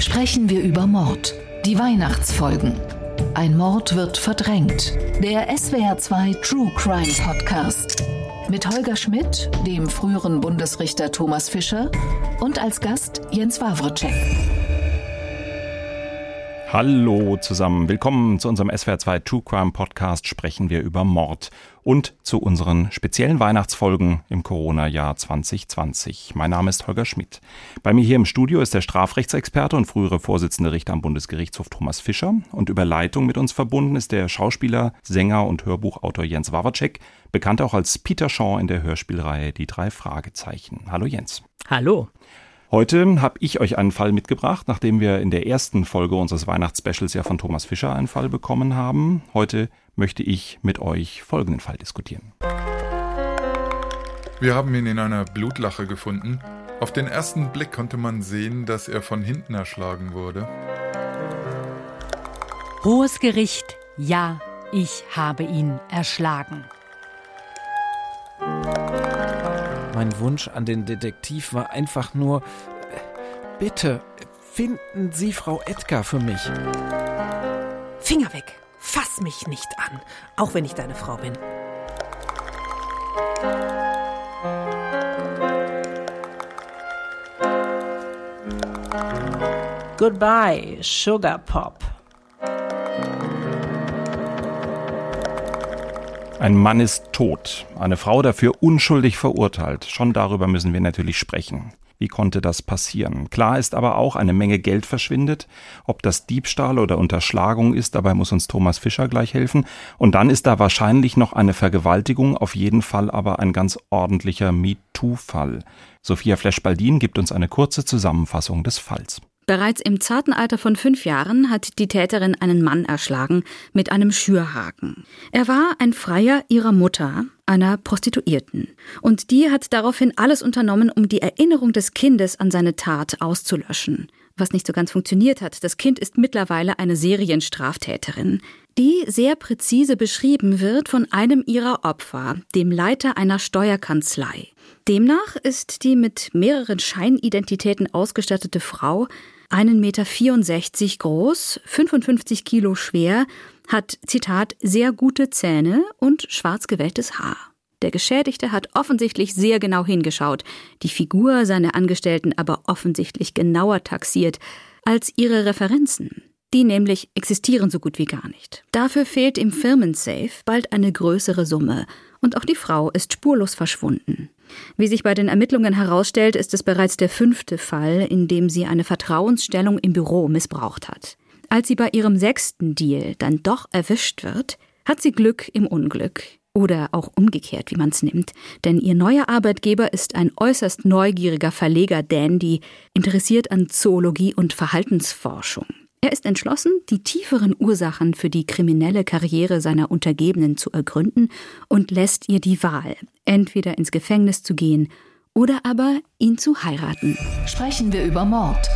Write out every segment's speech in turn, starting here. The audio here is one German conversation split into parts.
sprechen wir über Mord. Die Weihnachtsfolgen. Ein Mord wird verdrängt. Der SWR2 True Crime Podcast. Mit Holger Schmidt, dem früheren Bundesrichter Thomas Fischer und als Gast Jens Wawrczyk. Hallo zusammen, willkommen zu unserem SWR2 True Crime Podcast sprechen wir über Mord und zu unseren speziellen Weihnachtsfolgen im Corona-Jahr 2020. Mein Name ist Holger Schmidt. Bei mir hier im Studio ist der Strafrechtsexperte und frühere Vorsitzende Richter am Bundesgerichtshof Thomas Fischer und über Leitung mit uns verbunden ist der Schauspieler, Sänger und Hörbuchautor Jens Wawacek, bekannt auch als Peter Shaw in der Hörspielreihe Die drei Fragezeichen. Hallo Jens. Hallo. Heute habe ich euch einen Fall mitgebracht, nachdem wir in der ersten Folge unseres Weihnachtsspecials ja von Thomas Fischer einen Fall bekommen haben. Heute möchte ich mit euch folgenden Fall diskutieren. Wir haben ihn in einer Blutlache gefunden. Auf den ersten Blick konnte man sehen, dass er von hinten erschlagen wurde. Hohes Gericht, ja, ich habe ihn erschlagen. Mein Wunsch an den Detektiv war einfach nur, bitte, finden Sie Frau Edgar für mich. Finger weg! Fass mich nicht an, auch wenn ich deine Frau bin. Goodbye, Sugar Pop. Ein Mann ist tot, eine Frau dafür unschuldig verurteilt. Schon darüber müssen wir natürlich sprechen. Wie konnte das passieren? Klar ist aber auch, eine Menge Geld verschwindet. Ob das Diebstahl oder Unterschlagung ist, dabei muss uns Thomas Fischer gleich helfen. Und dann ist da wahrscheinlich noch eine Vergewaltigung, auf jeden Fall aber ein ganz ordentlicher MeToo-Fall. Sophia Flesch-Baldin gibt uns eine kurze Zusammenfassung des Falls. Bereits im zarten Alter von fünf Jahren hat die Täterin einen Mann erschlagen mit einem Schürhaken. Er war ein Freier ihrer Mutter, einer Prostituierten. Und die hat daraufhin alles unternommen, um die Erinnerung des Kindes an seine Tat auszulöschen. Was nicht so ganz funktioniert hat. Das Kind ist mittlerweile eine Serienstraftäterin, die sehr präzise beschrieben wird von einem ihrer Opfer, dem Leiter einer Steuerkanzlei. Demnach ist die mit mehreren Scheinidentitäten ausgestattete Frau 1,64 Meter groß, 55 Kilo schwer, hat, Zitat, sehr gute Zähne und schwarz gewelltes Haar. Der Geschädigte hat offensichtlich sehr genau hingeschaut, die Figur seiner Angestellten aber offensichtlich genauer taxiert als ihre Referenzen. Die nämlich existieren so gut wie gar nicht. Dafür fehlt im Firmensafe bald eine größere Summe und auch die Frau ist spurlos verschwunden. Wie sich bei den Ermittlungen herausstellt, ist es bereits der fünfte Fall, in dem sie eine Vertrauensstellung im Büro missbraucht hat. Als sie bei ihrem sechsten Deal dann doch erwischt wird, hat sie Glück im Unglück. Oder auch umgekehrt, wie man es nimmt. Denn ihr neuer Arbeitgeber ist ein äußerst neugieriger Verleger Dandy, interessiert an Zoologie und Verhaltensforschung. Er ist entschlossen, die tieferen Ursachen für die kriminelle Karriere seiner Untergebenen zu ergründen und lässt ihr die Wahl, entweder ins Gefängnis zu gehen oder aber ihn zu heiraten. Sprechen wir über Mord.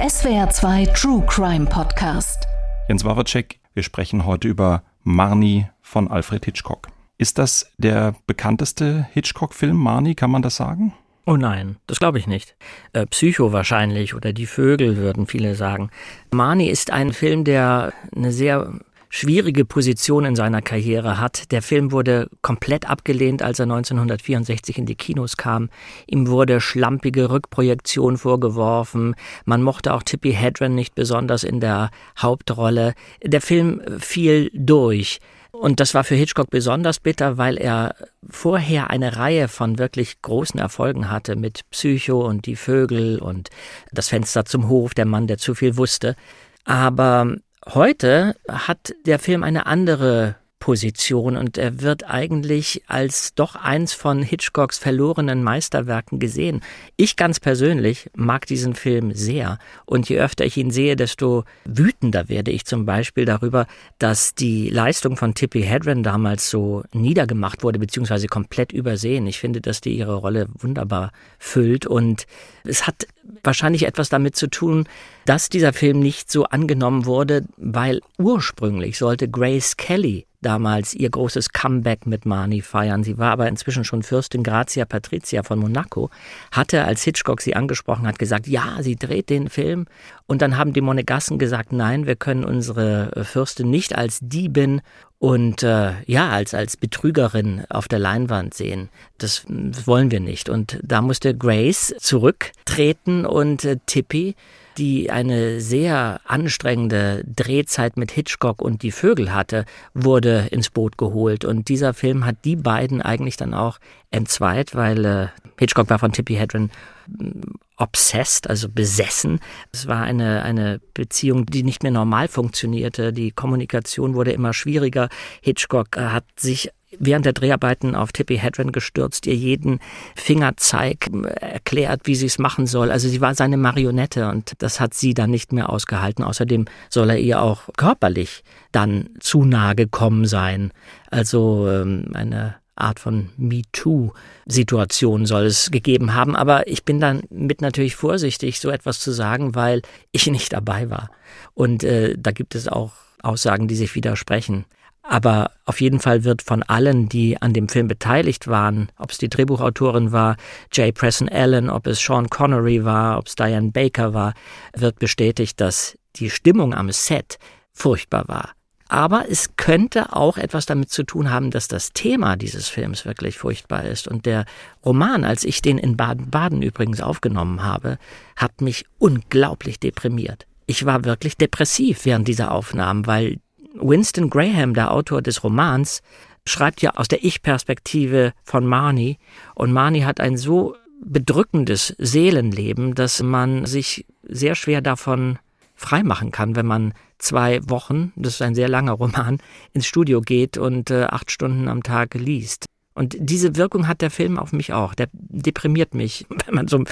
SWR2 True Crime Podcast. Jens Wawacek, wir sprechen heute über Marnie von Alfred Hitchcock. Ist das der bekannteste Hitchcock-Film, Marnie, kann man das sagen? Oh nein, das glaube ich nicht. Äh, Psycho wahrscheinlich oder Die Vögel würden viele sagen. Marnie ist ein Film, der eine sehr schwierige Position in seiner Karriere hat. Der Film wurde komplett abgelehnt, als er 1964 in die Kinos kam. Ihm wurde schlampige Rückprojektion vorgeworfen. Man mochte auch Tippi Hedren nicht besonders in der Hauptrolle. Der Film fiel durch. Und das war für Hitchcock besonders bitter, weil er vorher eine Reihe von wirklich großen Erfolgen hatte mit Psycho und die Vögel und das Fenster zum Hof, der Mann, der zu viel wusste. Aber heute hat der Film eine andere Position und er wird eigentlich als doch eins von Hitchcocks verlorenen Meisterwerken gesehen. Ich ganz persönlich mag diesen Film sehr und je öfter ich ihn sehe, desto wütender werde ich zum Beispiel darüber, dass die Leistung von Tippi Hedren damals so niedergemacht wurde beziehungsweise komplett übersehen. Ich finde, dass die ihre Rolle wunderbar füllt und es hat wahrscheinlich etwas damit zu tun, dass dieser Film nicht so angenommen wurde, weil ursprünglich sollte Grace Kelly damals ihr großes Comeback mit Marnie feiern. Sie war aber inzwischen schon Fürstin Grazia Patricia von Monaco, hatte, als Hitchcock sie angesprochen hat, gesagt, ja, sie dreht den Film. Und dann haben die Monegassen gesagt, nein, wir können unsere äh, Fürstin nicht als Diebin und äh, ja, als, als Betrügerin auf der Leinwand sehen. Das, das wollen wir nicht. Und da musste Grace zurücktreten und äh, Tippy die eine sehr anstrengende Drehzeit mit Hitchcock und die Vögel hatte, wurde ins Boot geholt. Und dieser Film hat die beiden eigentlich dann auch entzweit, weil äh, Hitchcock war von Tippi Hedren mm, obsessed, also besessen. Es war eine, eine Beziehung, die nicht mehr normal funktionierte. Die Kommunikation wurde immer schwieriger. Hitchcock äh, hat sich während der Dreharbeiten auf Tippi Hedren gestürzt, ihr jeden Fingerzeig äh, erklärt, wie sie es machen soll. Also sie war seine Marionette und das hat sie dann nicht mehr ausgehalten. Außerdem soll er ihr auch körperlich dann zu nahe gekommen sein. Also ähm, eine Art von MeToo-Situation soll es gegeben haben. Aber ich bin dann mit natürlich vorsichtig, so etwas zu sagen, weil ich nicht dabei war. Und äh, da gibt es auch Aussagen, die sich widersprechen. Aber auf jeden Fall wird von allen, die an dem Film beteiligt waren, ob es die Drehbuchautorin war, J. Preston Allen, ob es Sean Connery war, ob es Diane Baker war, wird bestätigt, dass die Stimmung am Set furchtbar war. Aber es könnte auch etwas damit zu tun haben, dass das Thema dieses Films wirklich furchtbar ist. Und der Roman, als ich den in Baden-Baden übrigens aufgenommen habe, hat mich unglaublich deprimiert. Ich war wirklich depressiv während dieser Aufnahmen, weil Winston Graham, der Autor des Romans, schreibt ja aus der Ich-Perspektive von Marnie und Marnie hat ein so bedrückendes Seelenleben, dass man sich sehr schwer davon freimachen kann, wenn man zwei Wochen, das ist ein sehr langer Roman, ins Studio geht und äh, acht Stunden am Tag liest. Und diese Wirkung hat der Film auf mich auch. Der deprimiert mich, wenn man so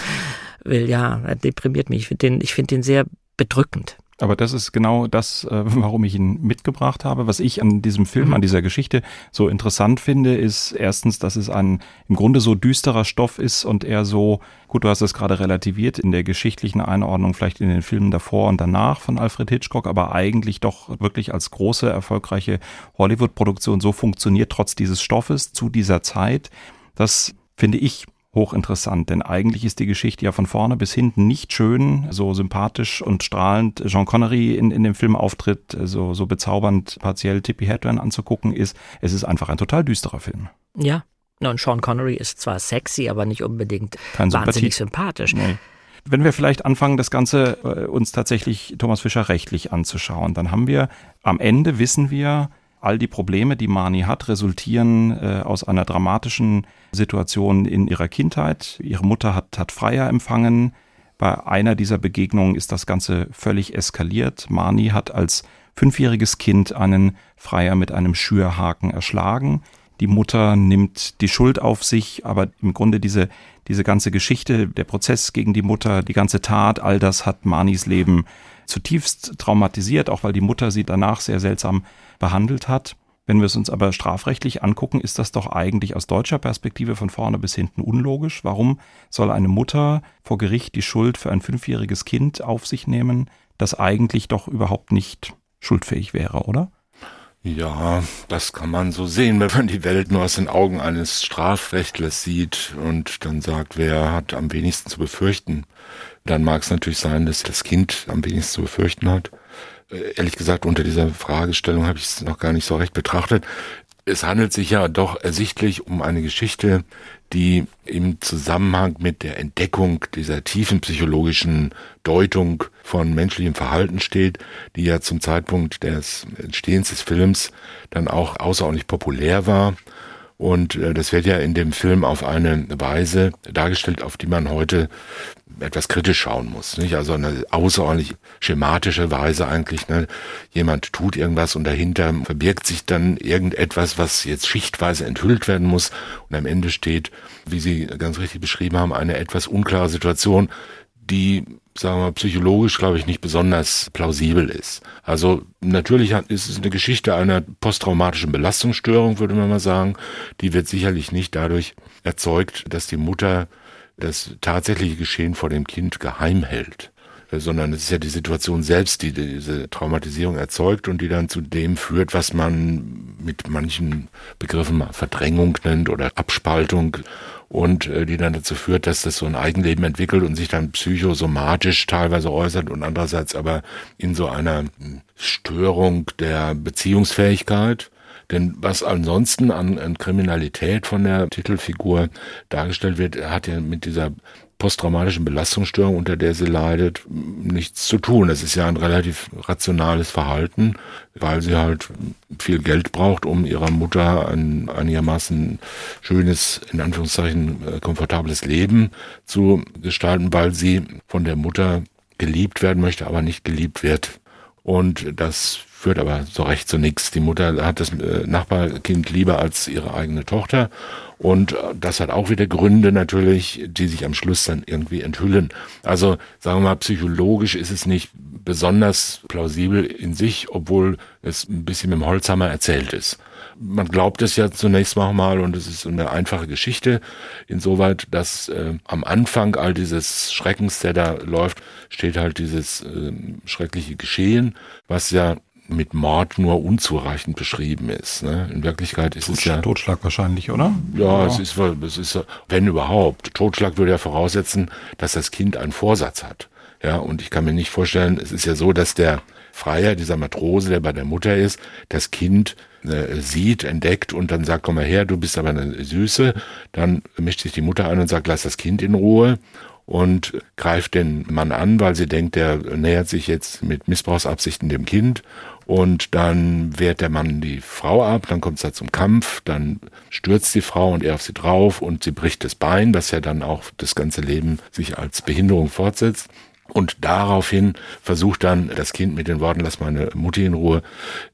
will. Ja, er deprimiert mich. Ich finde den, find den sehr bedrückend. Aber das ist genau das, äh, warum ich ihn mitgebracht habe. Was ich an diesem Film, mhm. an dieser Geschichte so interessant finde, ist erstens, dass es ein im Grunde so düsterer Stoff ist und er so, gut, du hast es gerade relativiert in der geschichtlichen Einordnung, vielleicht in den Filmen davor und danach von Alfred Hitchcock, aber eigentlich doch wirklich als große, erfolgreiche Hollywood-Produktion so funktioniert, trotz dieses Stoffes zu dieser Zeit. Das finde ich hochinteressant, denn eigentlich ist die Geschichte ja von vorne bis hinten nicht schön, so sympathisch und strahlend Jean Connery in, in dem Film auftritt, so, so bezaubernd partiell Tippi Hedren anzugucken ist. Es ist einfach ein total düsterer Film. Ja. Und Sean Connery ist zwar sexy, aber nicht unbedingt Kein wahnsinnig sympathisch. Nee. Wenn wir vielleicht anfangen, das Ganze äh, uns tatsächlich Thomas Fischer rechtlich anzuschauen, dann haben wir am Ende wissen wir, All die Probleme, die Mani hat, resultieren äh, aus einer dramatischen Situation in ihrer Kindheit. Ihre Mutter hat, hat Freier empfangen. Bei einer dieser Begegnungen ist das Ganze völlig eskaliert. Mani hat als fünfjähriges Kind einen Freier mit einem Schürhaken erschlagen. Die Mutter nimmt die Schuld auf sich, aber im Grunde diese, diese ganze Geschichte, der Prozess gegen die Mutter, die ganze Tat, all das hat Manis Leben zutiefst traumatisiert, auch weil die Mutter sie danach sehr seltsam behandelt hat. Wenn wir es uns aber strafrechtlich angucken, ist das doch eigentlich aus deutscher Perspektive von vorne bis hinten unlogisch. Warum soll eine Mutter vor Gericht die Schuld für ein fünfjähriges Kind auf sich nehmen, das eigentlich doch überhaupt nicht schuldfähig wäre, oder? Ja, das kann man so sehen, wenn man die Welt nur aus den Augen eines Strafrechtlers sieht und dann sagt, wer hat am wenigsten zu befürchten. Dann mag es natürlich sein, dass das Kind am wenigsten zu befürchten hat. Äh, ehrlich gesagt, unter dieser Fragestellung habe ich es noch gar nicht so recht betrachtet. Es handelt sich ja doch ersichtlich um eine Geschichte, die im Zusammenhang mit der Entdeckung dieser tiefen psychologischen Deutung von menschlichem Verhalten steht, die ja zum Zeitpunkt des Entstehens des Films dann auch außerordentlich populär war und äh, das wird ja in dem Film auf eine Weise dargestellt, auf die man heute etwas kritisch schauen muss. Nicht? Also eine außerordentlich schematische Weise eigentlich. Ne? Jemand tut irgendwas und dahinter verbirgt sich dann irgendetwas, was jetzt schichtweise enthüllt werden muss. Und am Ende steht, wie Sie ganz richtig beschrieben haben, eine etwas unklare Situation, die sagen wir mal, psychologisch, glaube ich, nicht besonders plausibel ist. Also natürlich ist es eine Geschichte einer posttraumatischen Belastungsstörung, würde man mal sagen. Die wird sicherlich nicht dadurch erzeugt, dass die Mutter das tatsächliche Geschehen vor dem Kind geheim hält. Sondern es ist ja die Situation selbst, die diese Traumatisierung erzeugt und die dann zu dem führt, was man mit manchen Begriffen Verdrängung nennt oder Abspaltung und äh, die dann dazu führt, dass das so ein Eigenleben entwickelt und sich dann psychosomatisch teilweise äußert und andererseits aber in so einer Störung der Beziehungsfähigkeit. Denn was ansonsten an, an Kriminalität von der Titelfigur dargestellt wird, hat ja mit dieser posttraumatischen Belastungsstörung, unter der sie leidet, nichts zu tun. Es ist ja ein relativ rationales Verhalten, weil sie halt viel Geld braucht, um ihrer Mutter ein einigermaßen schönes, in Anführungszeichen, äh, komfortables Leben zu gestalten, weil sie von der Mutter geliebt werden möchte, aber nicht geliebt wird. Und das führt aber so recht zu nichts. Die Mutter hat das äh, Nachbarkind lieber als ihre eigene Tochter und das hat auch wieder Gründe natürlich, die sich am Schluss dann irgendwie enthüllen. Also sagen wir mal, psychologisch ist es nicht besonders plausibel in sich, obwohl es ein bisschen mit dem Holzhammer erzählt ist. Man glaubt es ja zunächst mal und es ist eine einfache Geschichte, insoweit, dass äh, am Anfang all dieses Schreckens, der da läuft, steht halt dieses äh, schreckliche Geschehen, was ja mit Mord nur unzureichend beschrieben ist. Ne? In Wirklichkeit ist Totschlag, es ja Totschlag wahrscheinlich, oder? Ja, ja, es ist, es ist, wenn überhaupt. Totschlag würde ja voraussetzen, dass das Kind einen Vorsatz hat. Ja, und ich kann mir nicht vorstellen, es ist ja so, dass der Freier, dieser Matrose, der bei der Mutter ist, das Kind äh, sieht, entdeckt und dann sagt, komm mal her, du bist aber eine Süße. Dann mischt sich die Mutter ein und sagt, lass das Kind in Ruhe und greift den Mann an, weil sie denkt, der nähert sich jetzt mit Missbrauchsabsichten dem Kind und dann wehrt der Mann die Frau ab, dann kommt es da zum Kampf, dann stürzt die Frau und er auf sie drauf und sie bricht das Bein, das ja dann auch das ganze Leben sich als Behinderung fortsetzt. Und daraufhin versucht dann das Kind mit den Worten, lass meine Mutti in Ruhe,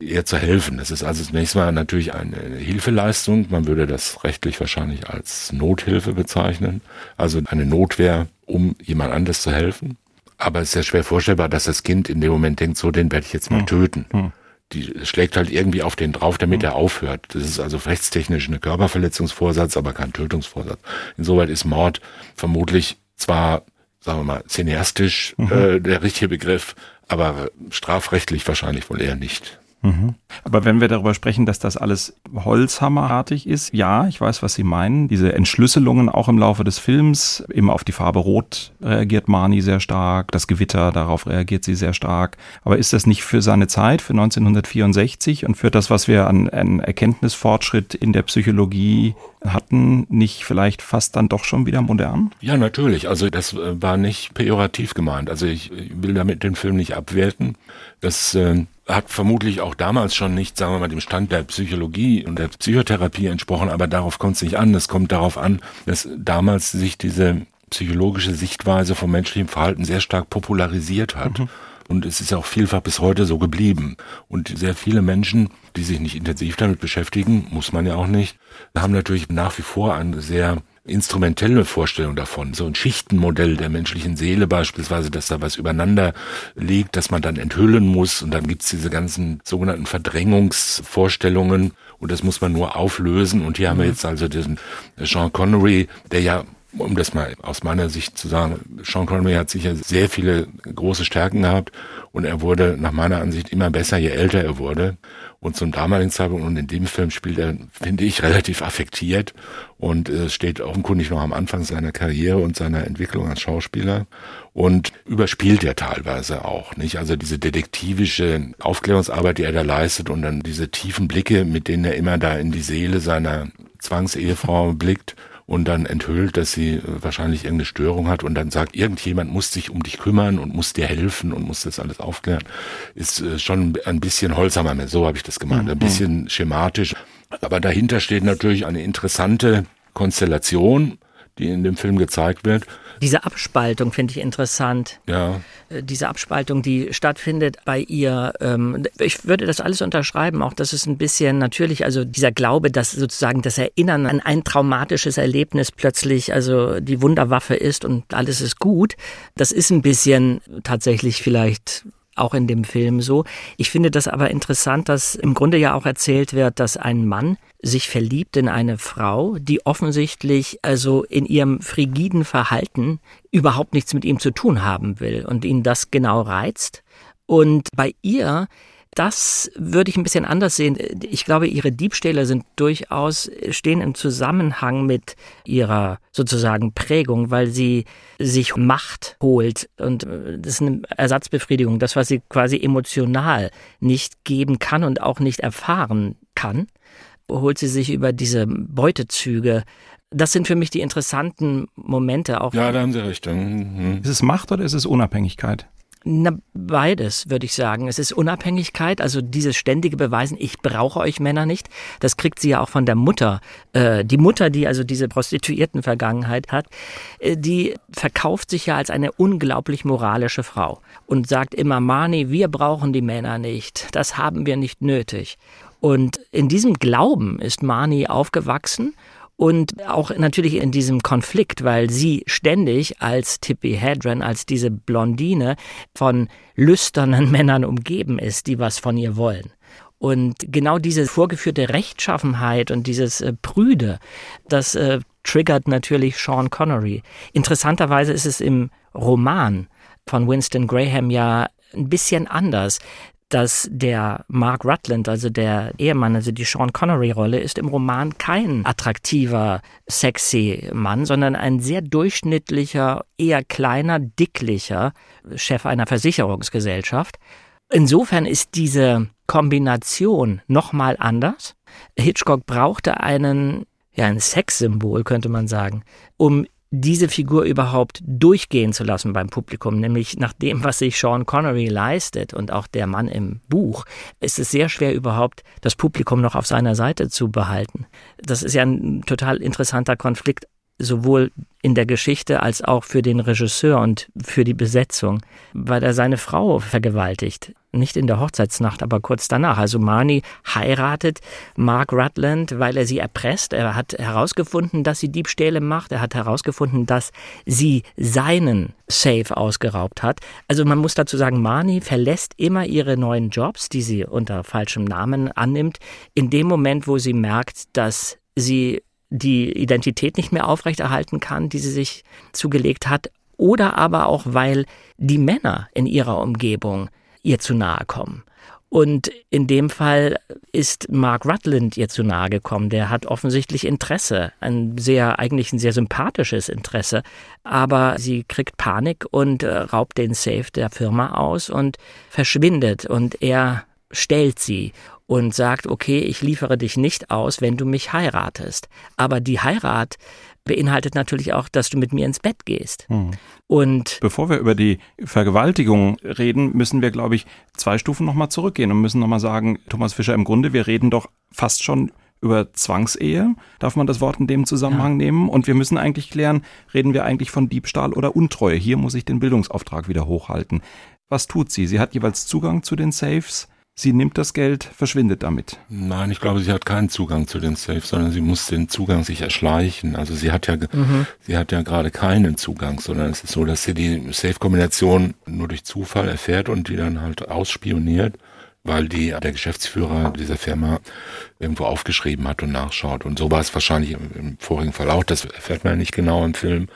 ihr zu helfen. Das ist also zunächst mal natürlich eine Hilfeleistung. Man würde das rechtlich wahrscheinlich als Nothilfe bezeichnen. Also eine Notwehr, um jemand anders zu helfen. Aber es ist ja schwer vorstellbar, dass das Kind in dem Moment denkt, so, den werde ich jetzt mal hm. töten. Hm. Die schlägt halt irgendwie auf den drauf, damit hm. er aufhört. Das ist also rechtstechnisch eine Körperverletzungsvorsatz, aber kein Tötungsvorsatz. Insoweit ist Mord vermutlich zwar, sagen wir mal, cineastisch mhm. äh, der richtige Begriff, aber strafrechtlich wahrscheinlich wohl eher nicht. Mhm. Aber wenn wir darüber sprechen, dass das alles Holzhammerartig ist, ja, ich weiß, was Sie meinen. Diese Entschlüsselungen auch im Laufe des Films, immer auf die Farbe Rot reagiert Marnie sehr stark, das Gewitter, darauf reagiert sie sehr stark. Aber ist das nicht für seine Zeit, für 1964 und für das, was wir an, an Erkenntnisfortschritt in der Psychologie hatten, nicht vielleicht fast dann doch schon wieder modern? Ja, natürlich. Also das äh, war nicht pejorativ gemeint. Also ich will damit den Film nicht abwerten. Das äh, hat vermutlich auch damals schon nicht, sagen wir mal, dem Stand der Psychologie und der Psychotherapie entsprochen, aber darauf kommt es nicht an. Es kommt darauf an, dass damals sich diese psychologische Sichtweise vom menschlichen Verhalten sehr stark popularisiert hat. Mhm. Und es ist auch vielfach bis heute so geblieben. Und sehr viele Menschen, die sich nicht intensiv damit beschäftigen, muss man ja auch nicht, haben natürlich nach wie vor ein sehr instrumentelle Vorstellung davon, so ein Schichtenmodell der menschlichen Seele beispielsweise, dass da was übereinander liegt, dass man dann enthüllen muss und dann gibt's diese ganzen sogenannten Verdrängungsvorstellungen und das muss man nur auflösen und hier mhm. haben wir mhm. jetzt also diesen Sean Connery, der ja um das mal aus meiner Sicht zu sagen, Sean Connery hat sicher sehr viele große Stärken gehabt und er wurde nach meiner Ansicht immer besser, je älter er wurde. Und zum damaligen Zeitpunkt und in dem Film spielt er, finde ich, relativ affektiert und äh, steht offenkundig noch am Anfang seiner Karriere und seiner Entwicklung als Schauspieler und überspielt er teilweise auch, nicht? Also diese detektivische Aufklärungsarbeit, die er da leistet und dann diese tiefen Blicke, mit denen er immer da in die Seele seiner Zwangsehefrau blickt und dann enthüllt, dass sie äh, wahrscheinlich irgendeine Störung hat und dann sagt, irgendjemand muss sich um dich kümmern und muss dir helfen und muss das alles aufklären, ist äh, schon ein bisschen holsamer, so habe ich das gemeint, ein mhm. bisschen schematisch. Aber dahinter steht natürlich eine interessante Konstellation, die in dem Film gezeigt wird. Diese Abspaltung finde ich interessant. Ja. Äh, diese Abspaltung, die stattfindet bei ihr. Ähm, ich würde das alles unterschreiben, auch das ist ein bisschen natürlich, also dieser Glaube, dass sozusagen das Erinnern an ein traumatisches Erlebnis plötzlich also die Wunderwaffe ist und alles ist gut, das ist ein bisschen tatsächlich vielleicht auch in dem Film so. Ich finde das aber interessant, dass im Grunde ja auch erzählt wird, dass ein Mann sich verliebt in eine Frau, die offensichtlich also in ihrem frigiden Verhalten überhaupt nichts mit ihm zu tun haben will und ihn das genau reizt. Und bei ihr das würde ich ein bisschen anders sehen. Ich glaube, ihre Diebstähle sind durchaus, stehen im Zusammenhang mit ihrer sozusagen Prägung, weil sie sich Macht holt und äh, das ist eine Ersatzbefriedigung, das, was sie quasi emotional nicht geben kann und auch nicht erfahren kann, holt sie sich über diese Beutezüge das sind für mich die interessanten Momente auch. Ja, da haben Sie recht. Mhm. Ist es Macht oder ist es Unabhängigkeit? Na, beides, würde ich sagen. Es ist Unabhängigkeit, also dieses ständige Beweisen, ich brauche euch Männer nicht. Das kriegt sie ja auch von der Mutter. Äh, die Mutter, die also diese Prostituierten-Vergangenheit hat, äh, die verkauft sich ja als eine unglaublich moralische Frau und sagt immer, Mani, wir brauchen die Männer nicht. Das haben wir nicht nötig. Und in diesem Glauben ist Mani aufgewachsen und auch natürlich in diesem Konflikt, weil sie ständig als Tippi Hedren, als diese Blondine von lüsternen Männern umgeben ist, die was von ihr wollen. Und genau diese vorgeführte Rechtschaffenheit und dieses äh, Prüde, das äh, triggert natürlich Sean Connery. Interessanterweise ist es im Roman von Winston Graham ja ein bisschen anders dass der Mark Rutland, also der Ehemann, also die Sean Connery-Rolle, ist im Roman kein attraktiver, sexy Mann, sondern ein sehr durchschnittlicher, eher kleiner, dicklicher Chef einer Versicherungsgesellschaft. Insofern ist diese Kombination nochmal anders. Hitchcock brauchte einen, ja, ein Sexsymbol, könnte man sagen, um diese Figur überhaupt durchgehen zu lassen beim Publikum, nämlich nach dem, was sich Sean Connery leistet und auch der Mann im Buch, ist es sehr schwer überhaupt das Publikum noch auf seiner Seite zu behalten. Das ist ja ein total interessanter Konflikt, sowohl in der Geschichte als auch für den Regisseur und für die Besetzung, weil er seine Frau vergewaltigt. Nicht in der Hochzeitsnacht, aber kurz danach. Also Marnie heiratet Mark Rutland, weil er sie erpresst. Er hat herausgefunden, dass sie Diebstähle macht. Er hat herausgefunden, dass sie seinen Safe ausgeraubt hat. Also man muss dazu sagen, Marnie verlässt immer ihre neuen Jobs, die sie unter falschem Namen annimmt, in dem Moment, wo sie merkt, dass sie die Identität nicht mehr aufrechterhalten kann, die sie sich zugelegt hat, oder aber auch, weil die Männer in ihrer Umgebung ihr zu nahe kommen. Und in dem Fall ist Mark Rutland ihr zu nahe gekommen. Der hat offensichtlich Interesse, ein sehr, eigentlich ein sehr sympathisches Interesse. Aber sie kriegt Panik und äh, raubt den Safe der Firma aus und verschwindet. Und er stellt sie und sagt, okay, ich liefere dich nicht aus, wenn du mich heiratest. Aber die Heirat beinhaltet natürlich auch, dass du mit mir ins Bett gehst. Hm. Und bevor wir über die Vergewaltigung reden, müssen wir, glaube ich, zwei Stufen nochmal zurückgehen und müssen nochmal sagen, Thomas Fischer, im Grunde, wir reden doch fast schon über Zwangsehe, darf man das Wort in dem Zusammenhang ja. nehmen. Und wir müssen eigentlich klären, reden wir eigentlich von Diebstahl oder Untreue. Hier muss ich den Bildungsauftrag wieder hochhalten. Was tut sie? Sie hat jeweils Zugang zu den Safes. Sie nimmt das Geld, verschwindet damit. Nein, ich glaube, sie hat keinen Zugang zu den Safe, sondern sie muss den Zugang sich erschleichen. Also sie hat ja, mhm. sie hat ja gerade keinen Zugang, sondern es ist so, dass sie die Safe-Kombination nur durch Zufall erfährt und die dann halt ausspioniert, weil die der Geschäftsführer dieser Firma irgendwo aufgeschrieben hat und nachschaut. Und so war es wahrscheinlich im, im vorigen Verlauf. Das erfährt man ja nicht genau im Film.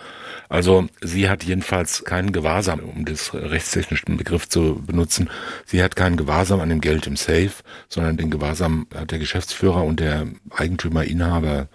Also sie hat jedenfalls keinen Gewahrsam, um das rechtstechnischen Begriff zu benutzen. Sie hat keinen Gewahrsam an dem Geld im Safe, sondern den Gewahrsam hat der Geschäftsführer und der Eigentümer, Inhaber.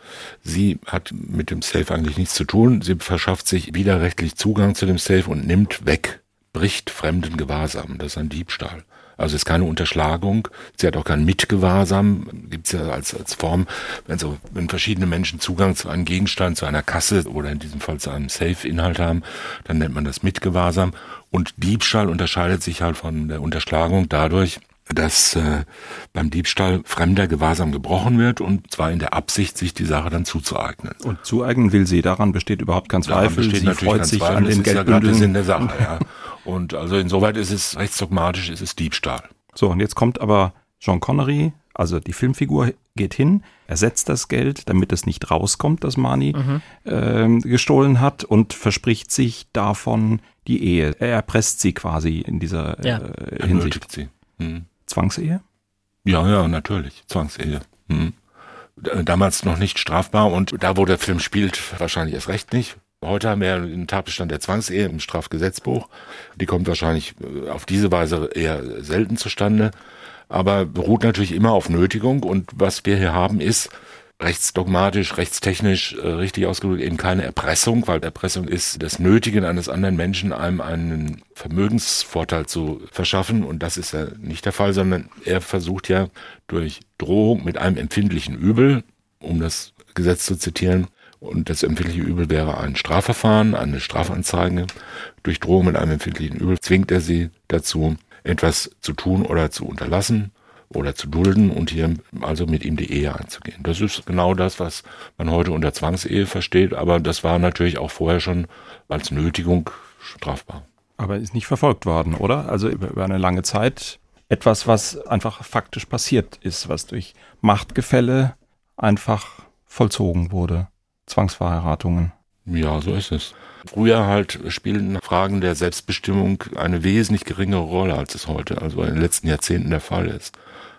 Sie hat mit dem Safe eigentlich nichts zu tun. Sie verschafft sich widerrechtlich Zugang zu dem Safe und nimmt weg, bricht fremden Gewahrsam. Das ist ein Diebstahl. Also es ist keine Unterschlagung. Sie hat auch keinen Mitgewahrsam. Gibt es ja als, als Form, wenn so, wenn verschiedene Menschen Zugang zu einem Gegenstand, zu einer Kasse oder in diesem Fall zu einem Safe-Inhalt haben, dann nennt man das Mitgewahrsam. Und Diebstahl unterscheidet sich halt von der Unterschlagung dadurch, dass äh, beim Diebstahl fremder Gewahrsam gebrochen wird und zwar in der Absicht, sich die Sache dann zuzueignen. Und zueignen will sie, daran besteht überhaupt kein Zweifel. Daran besteht sie natürlich freut sich Zweifel. an den ja Geldbündeln. gerade Sinn der Sache, ja. Und also insoweit ist es rechtsdogmatisch, ist es Diebstahl. So, und jetzt kommt aber John Connery, also die Filmfigur geht hin, ersetzt das Geld, damit es nicht rauskommt, dass Mani mhm. äh, gestohlen hat und verspricht sich davon die Ehe. Er erpresst sie quasi in dieser ja. äh, Hinsicht. Sie. Mhm. Zwangsehe? Ja, ja, natürlich. Zwangsehe. Mhm. Damals noch nicht strafbar und da, wo der Film spielt, wahrscheinlich erst recht nicht. Heute haben wir einen Tatbestand der Zwangsehe im Strafgesetzbuch. Die kommt wahrscheinlich äh, auf diese Weise eher selten zustande, aber beruht natürlich immer auf Nötigung. Und was wir hier haben, ist rechtsdogmatisch, rechtstechnisch äh, richtig ausgedrückt eben keine Erpressung, weil Erpressung ist das Nötigen eines anderen Menschen, einem einen Vermögensvorteil zu verschaffen. Und das ist ja nicht der Fall, sondern er versucht ja durch Drohung mit einem empfindlichen Übel, um das Gesetz zu zitieren, und das empfindliche Übel wäre ein Strafverfahren, eine Strafanzeige. Durch Drohung mit einem empfindlichen Übel zwingt er sie dazu, etwas zu tun oder zu unterlassen oder zu dulden und hier also mit ihm die Ehe einzugehen. Das ist genau das, was man heute unter Zwangsehe versteht, aber das war natürlich auch vorher schon als Nötigung strafbar. Aber ist nicht verfolgt worden, oder? Also über eine lange Zeit etwas, was einfach faktisch passiert ist, was durch Machtgefälle einfach vollzogen wurde. Zwangsverheiratungen. Ja, so ist es. Früher halt spielten Fragen der Selbstbestimmung eine wesentlich geringere Rolle, als es heute, also in den letzten Jahrzehnten der Fall ist.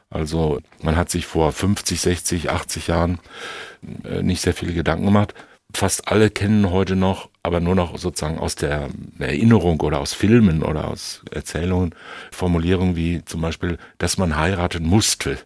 Also man hat sich vor 50, 60, 80 Jahren äh, nicht sehr viele Gedanken gemacht. Fast alle kennen heute noch, aber nur noch sozusagen aus der Erinnerung oder aus Filmen oder aus Erzählungen Formulierungen wie zum Beispiel, dass man heiraten musste.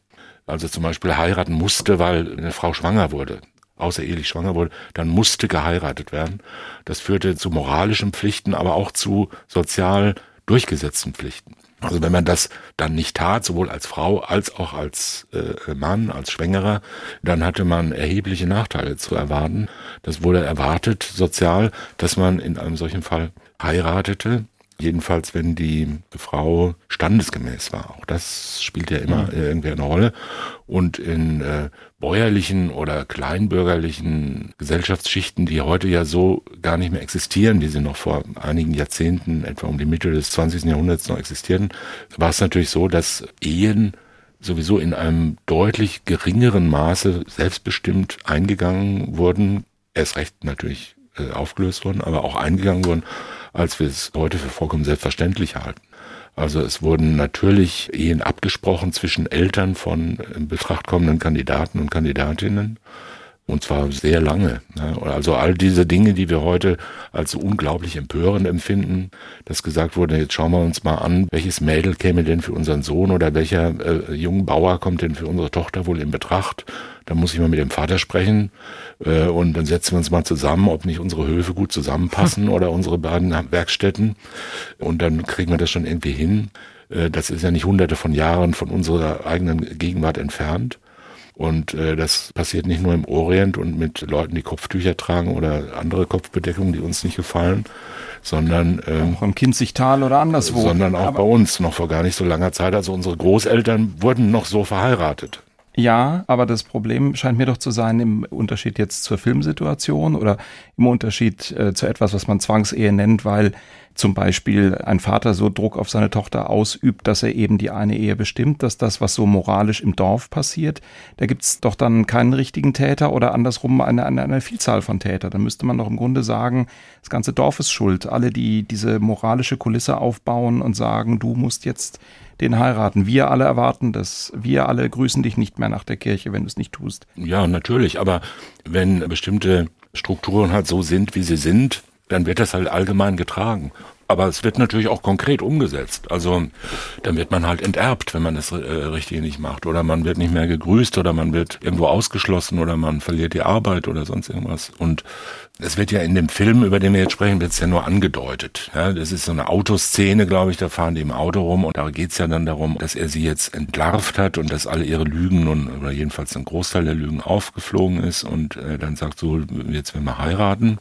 Also zum Beispiel heiraten musste, weil eine Frau schwanger wurde außerehelich schwanger wurde, dann musste geheiratet werden. Das führte zu moralischen Pflichten, aber auch zu sozial durchgesetzten Pflichten. Also wenn man das dann nicht tat, sowohl als Frau als auch als äh, Mann, als Schwängerer, dann hatte man erhebliche Nachteile zu erwarten. Das wurde erwartet sozial, dass man in einem solchen Fall heiratete Jedenfalls, wenn die Frau standesgemäß war. Auch das spielt ja immer ja. irgendwie eine Rolle. Und in äh, bäuerlichen oder kleinbürgerlichen Gesellschaftsschichten, die heute ja so gar nicht mehr existieren, die sie noch vor einigen Jahrzehnten, etwa um die Mitte des 20. Jahrhunderts noch existierten, war es natürlich so, dass Ehen sowieso in einem deutlich geringeren Maße selbstbestimmt eingegangen wurden. Erst recht natürlich äh, aufgelöst wurden, aber auch eingegangen wurden als wir es heute für vollkommen selbstverständlich halten. Also es wurden natürlich Ehen abgesprochen zwischen Eltern von in Betracht kommenden Kandidaten und Kandidatinnen. Und zwar sehr lange. Also all diese Dinge, die wir heute als so unglaublich empörend empfinden, dass gesagt wurde, jetzt schauen wir uns mal an, welches Mädel käme denn für unseren Sohn oder welcher äh, jungen Bauer kommt denn für unsere Tochter wohl in Betracht. Da muss ich mal mit dem Vater sprechen äh, und dann setzen wir uns mal zusammen, ob nicht unsere Höfe gut zusammenpassen oder unsere beiden Werkstätten. Und dann kriegen wir das schon irgendwie hin. Äh, das ist ja nicht hunderte von Jahren von unserer eigenen Gegenwart entfernt. Und äh, das passiert nicht nur im Orient und mit Leuten, die Kopftücher tragen oder andere Kopfbedeckungen, die uns nicht gefallen, sondern ähm, auch im Kinzigtal oder anderswo. Sondern auch Aber bei uns noch vor gar nicht so langer Zeit. Also unsere Großeltern wurden noch so verheiratet. Ja, aber das Problem scheint mir doch zu sein im Unterschied jetzt zur Filmsituation oder im Unterschied äh, zu etwas, was man Zwangsehe nennt, weil zum Beispiel ein Vater so Druck auf seine Tochter ausübt, dass er eben die eine Ehe bestimmt, dass das, was so moralisch im Dorf passiert, da gibt's doch dann keinen richtigen Täter oder andersrum eine, eine, eine Vielzahl von Tätern. Da müsste man doch im Grunde sagen, das ganze Dorf ist schuld. Alle, die diese moralische Kulisse aufbauen und sagen, du musst jetzt den heiraten. Wir alle erwarten das. Wir alle grüßen dich nicht mehr nach der Kirche, wenn du es nicht tust. Ja, natürlich. Aber wenn bestimmte Strukturen halt so sind, wie sie sind, dann wird das halt allgemein getragen. Aber es wird natürlich auch konkret umgesetzt. Also dann wird man halt enterbt, wenn man das äh, Richtige nicht macht. Oder man wird nicht mehr gegrüßt oder man wird irgendwo ausgeschlossen oder man verliert die Arbeit oder sonst irgendwas. Und es wird ja in dem Film, über den wir jetzt sprechen, wird es ja nur angedeutet. Ja, das ist so eine Autoszene, glaube ich, da fahren die im Auto rum und da geht's ja dann darum, dass er sie jetzt entlarvt hat und dass alle ihre Lügen nun, oder jedenfalls ein Großteil der Lügen aufgeflogen ist und äh, dann sagt so, jetzt werden wir heiraten.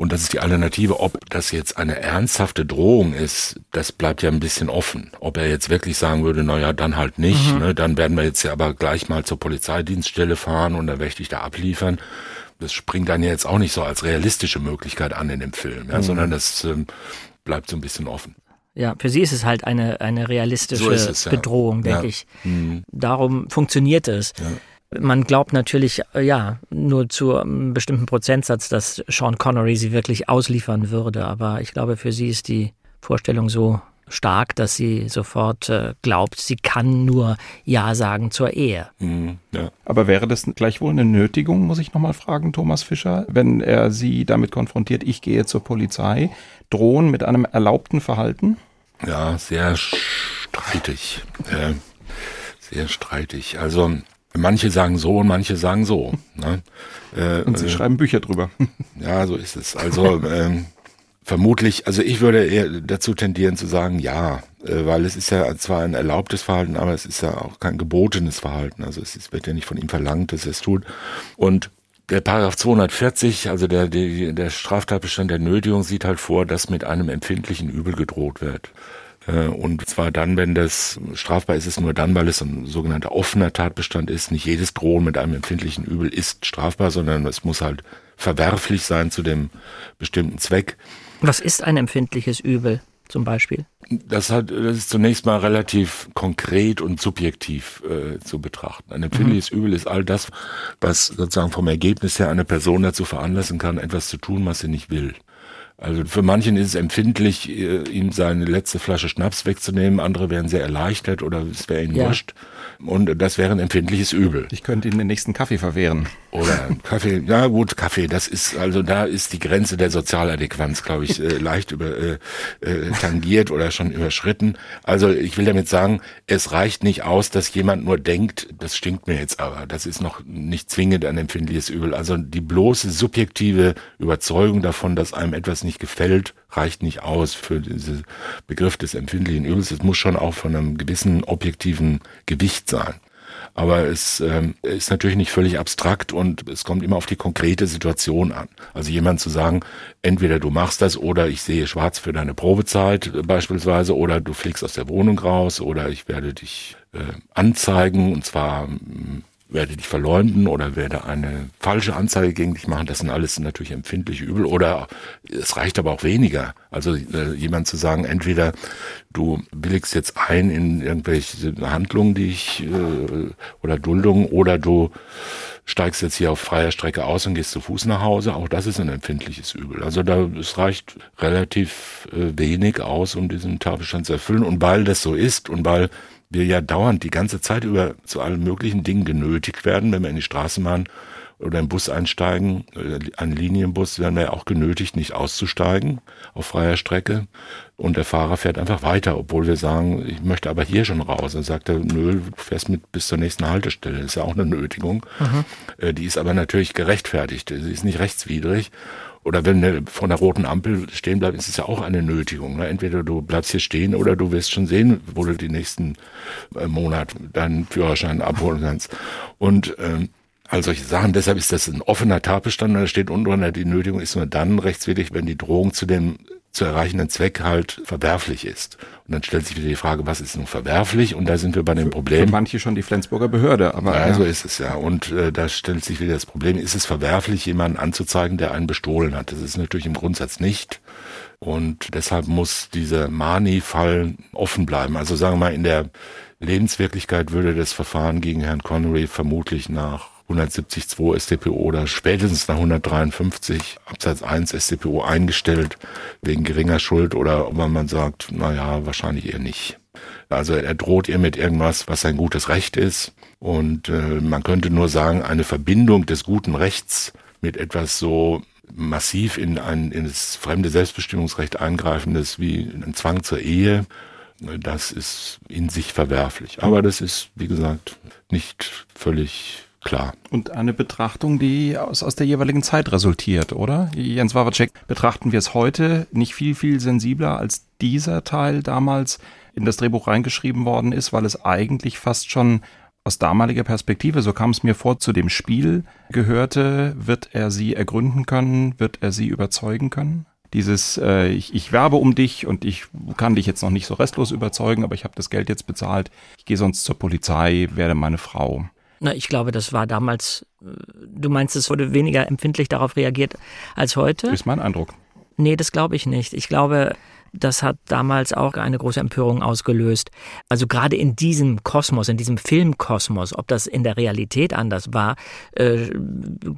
Und das ist die Alternative. Ob das jetzt eine ernsthafte Drohung ist, das bleibt ja ein bisschen offen. Ob er jetzt wirklich sagen würde, na ja, dann halt nicht. Mhm. Ne? Dann werden wir jetzt ja aber gleich mal zur Polizeidienststelle fahren und dann werde ich dich da abliefern. Das springt dann jetzt auch nicht so als realistische Möglichkeit an in dem Film, ja, mhm. sondern das ähm, bleibt so ein bisschen offen. Ja, für sie ist es halt eine, eine realistische so es, ja. Bedrohung, denke ja. ich. Mhm. Darum funktioniert es. Ja. Man glaubt natürlich, äh, ja, nur zu einem bestimmten Prozentsatz, dass Sean Connery sie wirklich ausliefern würde. Aber ich glaube, für sie ist die Vorstellung so stark, dass sie sofort äh, glaubt, sie kann nur Ja sagen zur Ehe. Mhm, ja. Aber wäre das gleichwohl eine Nötigung, muss ich nochmal fragen, Thomas Fischer, wenn er sie damit konfrontiert, ich gehe zur Polizei, drohen mit einem erlaubten Verhalten? Ja, sehr streitig. Äh, sehr streitig. Also manche sagen so und manche sagen so. Ne? Äh, und Sie äh, schreiben Bücher drüber. Ja, so ist es. Also ähm, vermutlich, also ich würde eher dazu tendieren zu sagen, ja, äh, weil es ist ja zwar ein erlaubtes Verhalten, aber es ist ja auch kein gebotenes Verhalten. Also es ist, wird ja nicht von ihm verlangt, dass er es tut. Und der Paragraph 240, also der, der, der Straftatbestand der Nötigung sieht halt vor, dass mit einem empfindlichen Übel gedroht wird. Äh, und zwar dann, wenn das strafbar ist, ist es nur dann, weil es ein sogenannter offener Tatbestand ist. Nicht jedes Drohen mit einem empfindlichen Übel ist strafbar, sondern es muss halt verwerflich sein zu dem bestimmten Zweck. Was ist ein empfindliches Übel zum Beispiel? Das, hat, das ist zunächst mal relativ konkret und subjektiv äh, zu betrachten. Ein empfindliches mhm. Übel ist all das, was sozusagen vom Ergebnis her eine Person dazu veranlassen kann, etwas zu tun, was sie nicht will. Also für manchen ist es empfindlich, äh, ihm seine letzte Flasche Schnaps wegzunehmen. Andere wären sehr erleichtert oder es wäre ihnen ja. wurscht. Und das wäre ein empfindliches Übel. Ich könnte Ihnen den nächsten Kaffee verwehren. Oder Kaffee, ja gut, Kaffee, das ist, also da ist die Grenze der Sozialadäquanz, glaube ich, äh, leicht über, äh, äh, tangiert oder schon überschritten. Also ich will damit sagen, es reicht nicht aus, dass jemand nur denkt, das stinkt mir jetzt aber. Das ist noch nicht zwingend ein empfindliches Übel. Also die bloße subjektive Überzeugung davon, dass einem etwas nicht gefällt, reicht nicht aus für diesen Begriff des empfindlichen Übels. Es muss schon auch von einem gewissen objektiven Gewicht sein. Aber es ähm, ist natürlich nicht völlig abstrakt und es kommt immer auf die konkrete Situation an. Also jemand zu sagen, entweder du machst das oder ich sehe schwarz für deine Probezeit beispielsweise oder du fliegst aus der Wohnung raus oder ich werde dich äh, anzeigen und zwar werde dich verleumden oder werde eine falsche Anzeige gegen dich machen. Das sind alles natürlich empfindliche Übel. Oder es reicht aber auch weniger. Also äh, jemand zu sagen, entweder du billigst jetzt ein in irgendwelche Handlungen, die ich äh, oder Duldungen, oder du steigst jetzt hier auf freier Strecke aus und gehst zu Fuß nach Hause. Auch das ist ein empfindliches Übel. Also da es reicht relativ äh, wenig aus, um diesen Tatbestand zu erfüllen. Und weil das so ist und weil wir ja dauernd die ganze Zeit über zu allen möglichen Dingen genötigt werden, wenn wir in die Straßenbahn oder im Bus einsteigen, äh, ein Linienbus, werden wir ja auch genötigt, nicht auszusteigen auf freier Strecke. Und der Fahrer fährt einfach weiter, obwohl wir sagen, ich möchte aber hier schon raus. Dann sagt er, nö, du fährst mit bis zur nächsten Haltestelle. Das ist ja auch eine Nötigung. Mhm. Die ist aber natürlich gerechtfertigt. Sie ist nicht rechtswidrig. Oder wenn du vor einer roten Ampel stehen bleibst, ist es ja auch eine Nötigung. Ne? Entweder du bleibst hier stehen oder du wirst schon sehen, wo du die nächsten äh, Monat deinen Führerschein abholen kannst. Und ähm, all solche Sachen. Deshalb ist das ein offener Tatbestand. Da steht unten drunter, die Nötigung ist nur dann rechtswidrig, wenn die Drohung zu dem zu erreichenden Zweck halt verwerflich ist. Und dann stellt sich wieder die Frage, was ist nun verwerflich? Und da sind wir bei dem Problem. Für manche schon die Flensburger Behörde, aber. Ja, ja. so ist es ja. Und äh, da stellt sich wieder das Problem, ist es verwerflich, jemanden anzuzeigen, der einen bestohlen hat? Das ist natürlich im Grundsatz nicht. Und deshalb muss dieser Mani-Fall offen bleiben. Also sagen wir mal, in der Lebenswirklichkeit würde das Verfahren gegen Herrn Connery vermutlich nach 170.2 StPO oder spätestens nach 153 Absatz 1 StPO eingestellt wegen geringer Schuld oder ob man sagt, naja, wahrscheinlich eher nicht. Also er droht ihr mit irgendwas, was sein gutes Recht ist. Und äh, man könnte nur sagen, eine Verbindung des guten Rechts mit etwas so massiv in ein in das fremde Selbstbestimmungsrecht eingreifendes wie ein Zwang zur Ehe, das ist in sich verwerflich. Aber das ist, wie gesagt, nicht völlig klar. Und eine Betrachtung, die aus, aus der jeweiligen Zeit resultiert, oder? Jens Wawacek, betrachten wir es heute nicht viel, viel sensibler, als dieser Teil damals in das Drehbuch reingeschrieben worden ist, weil es eigentlich fast schon aus damaliger Perspektive, so kam es mir vor, zu dem Spiel gehörte, wird er sie ergründen können, wird er sie überzeugen können? Dieses, äh, ich, ich werbe um dich und ich kann dich jetzt noch nicht so restlos überzeugen, aber ich habe das Geld jetzt bezahlt, ich gehe sonst zur Polizei, werde meine Frau. Na, ich glaube, das war damals, äh, du meinst, es wurde weniger empfindlich darauf reagiert als heute? Ist mein Eindruck. Nee, das glaube ich nicht. Ich glaube, Das hat damals auch eine große Empörung ausgelöst. Also gerade in diesem Kosmos, in diesem Filmkosmos, ob das in der Realität anders war, äh,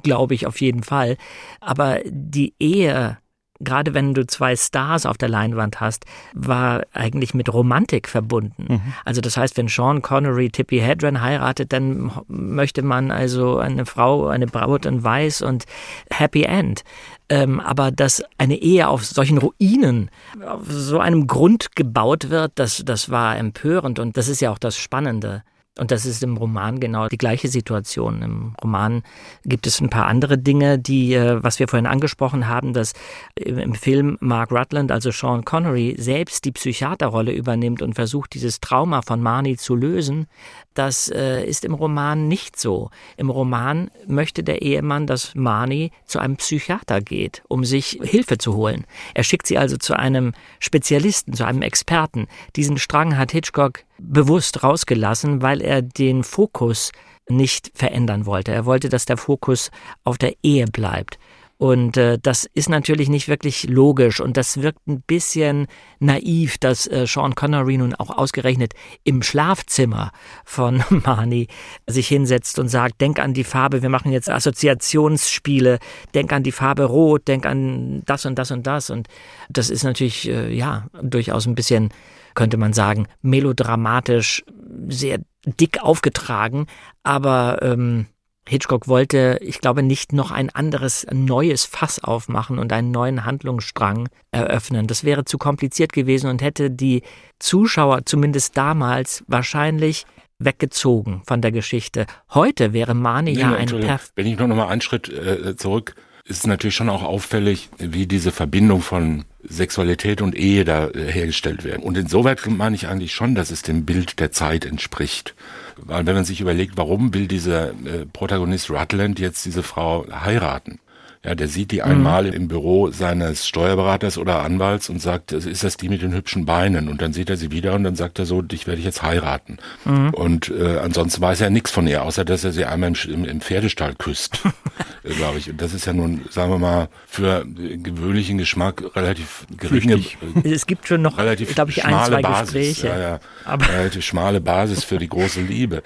glaube ich auf jeden Fall. Aber die Ehe gerade wenn du zwei Stars auf der Leinwand hast, war eigentlich mit Romantik verbunden. Mhm. Also das heißt, wenn Sean Connery Tippi Hedren heiratet, dann möchte man also eine Frau, eine Braut in Weiß und Happy End. Ähm, aber dass eine Ehe auf solchen Ruinen, auf so einem Grund gebaut wird, das, das war empörend und das ist ja auch das Spannende. Und das ist im Roman genau die gleiche Situation. Im Roman gibt es ein paar andere Dinge, die, äh, was wir vorhin angesprochen haben, dass im Film Mark Rutland, also Sean Connery, selbst die Psychiaterrolle übernimmt und versucht, dieses Trauma von Marnie zu lösen. Das äh, ist im Roman nicht so. Im Roman möchte der Ehemann, dass Marnie zu einem Psychiater geht, um sich Hilfe zu holen. Er schickt sie also zu einem Spezialisten, zu einem Experten. Diesen Strang hat Hitchcock bewusst rausgelassen, weil er den Fokus nicht verändern wollte. Er wollte, dass der Fokus auf der Ehe bleibt. Und äh, das ist natürlich nicht wirklich logisch. Und das wirkt ein bisschen naiv, dass äh, Sean Connery nun auch ausgerechnet im Schlafzimmer von Marnie sich hinsetzt und sagt, denk an die Farbe, wir machen jetzt Assoziationsspiele, denk an die Farbe Rot, denk an das und das und das. Und das ist natürlich, äh, ja, durchaus ein bisschen könnte man sagen, melodramatisch, sehr dick aufgetragen, aber ähm, Hitchcock wollte, ich glaube, nicht noch ein anderes neues Fass aufmachen und einen neuen Handlungsstrang eröffnen. Das wäre zu kompliziert gewesen und hätte die Zuschauer zumindest damals wahrscheinlich weggezogen von der Geschichte. Heute wäre Mane nee, ja ein Perf Wenn ich nur noch mal einen Schritt äh, zurück, ist natürlich schon auch auffällig, wie diese Verbindung von Sexualität und Ehe da äh, hergestellt werden. Und insoweit meine ich eigentlich schon, dass es dem Bild der Zeit entspricht. Weil wenn man sich überlegt, warum will dieser äh, Protagonist Rutland jetzt diese Frau heiraten? Ja, der sieht die mhm. einmal mhm. im Büro seines Steuerberaters oder Anwalts und sagt, ist das die mit den hübschen Beinen? Und dann sieht er sie wieder und dann sagt er so, dich werde ich jetzt heiraten. Mhm. Und äh, ansonsten weiß er nichts von ihr, außer dass er sie einmal im, im Pferdestall küsst, äh, glaube ich. Und das ist ja nun, sagen wir mal, für gewöhnlichen Geschmack relativ geringe. Äh, es gibt schon noch, relativ glaube ich, ein, zwei Basis, Gespräche. Ja, ja, aber relativ schmale Basis für die große Liebe.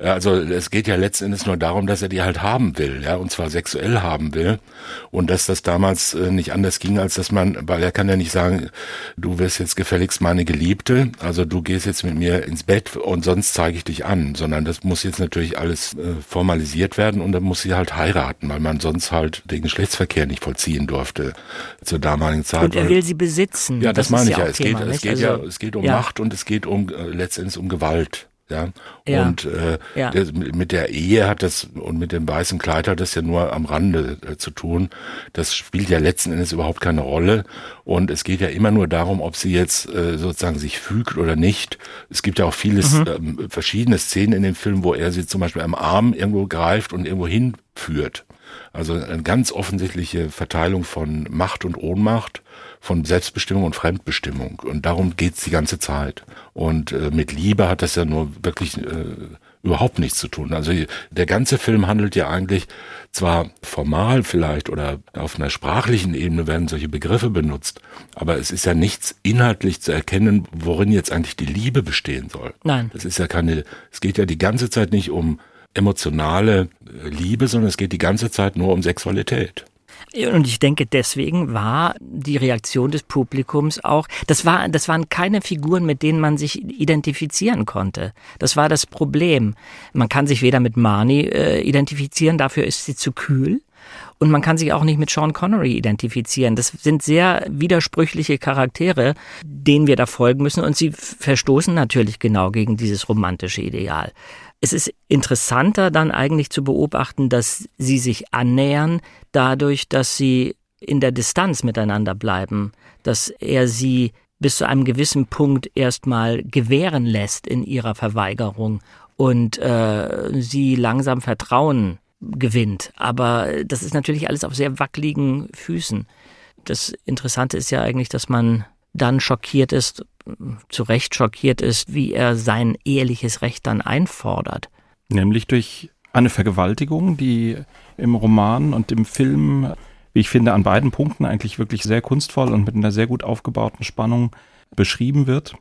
Also es geht ja letztendlich nur darum, dass er die halt haben will, ja, und zwar sexuell haben will. Und dass das damals äh, nicht anders ging, als dass man, weil er kann ja nicht sagen, du wirst jetzt gefälligst meine Geliebte, also du gehst jetzt mit mir ins Bett und sonst zeige ich dich an, sondern das muss jetzt natürlich alles äh, formalisiert werden und dann muss sie halt heiraten, weil man sonst halt den Geschlechtsverkehr nicht vollziehen durfte zur damaligen Zeit. Und er will sie besitzen. Ja, das, das meine ich ja. Es Thema, geht, es geht also, ja, es geht um ja. Macht und es geht um äh, letztendlich um Gewalt. Ja. ja. Und äh, ja. Der, mit der Ehe hat das und mit dem weißen Kleid hat das ja nur am Rande äh, zu tun. Das spielt ja letzten Endes überhaupt keine Rolle. Und es geht ja immer nur darum, ob sie jetzt äh, sozusagen sich fügt oder nicht. Es gibt ja auch vieles, mhm. ähm, verschiedene Szenen in dem Film, wo er sie zum Beispiel am Arm irgendwo greift und irgendwo hinführt. Also eine ganz offensichtliche Verteilung von Macht und Ohnmacht von Selbstbestimmung und Fremdbestimmung. Und darum geht's die ganze Zeit. Und äh, mit Liebe hat das ja nur wirklich äh, überhaupt nichts zu tun. Also der ganze Film handelt ja eigentlich zwar formal vielleicht oder auf einer sprachlichen Ebene werden solche Begriffe benutzt, aber es ist ja nichts inhaltlich zu erkennen, worin jetzt eigentlich die Liebe bestehen soll. Nein. Das ist ja keine, es geht ja die ganze Zeit nicht um emotionale äh, Liebe, sondern es geht die ganze Zeit nur um Sexualität. Und ich denke, deswegen war die Reaktion des Publikums auch, das war, das waren keine Figuren, mit denen man sich identifizieren konnte. Das war das Problem. Man kann sich weder mit Marnie äh, identifizieren, dafür ist sie zu kühl. Und man kann sich auch nicht mit Sean Connery identifizieren. Das sind sehr widersprüchliche Charaktere, denen wir da folgen müssen. Und sie verstoßen natürlich genau gegen dieses romantische Ideal. Es ist interessanter dann eigentlich zu beobachten, dass sie sich annähern, dadurch, dass sie in der Distanz miteinander bleiben, dass er sie bis zu einem gewissen Punkt erstmal gewähren lässt in ihrer Verweigerung und äh, sie langsam Vertrauen gewinnt. Aber das ist natürlich alles auf sehr wackeligen Füßen. Das Interessante ist ja eigentlich, dass man dann schockiert ist, zu Recht schockiert ist, wie er sein eheliches Recht dann einfordert. Nämlich durch eine Vergewaltigung, die im Roman und im Film wie ich finde, an beiden Punkten eigentlich wirklich sehr kunstvoll und mit einer sehr gut aufgebauten Spannung beschrieben wird.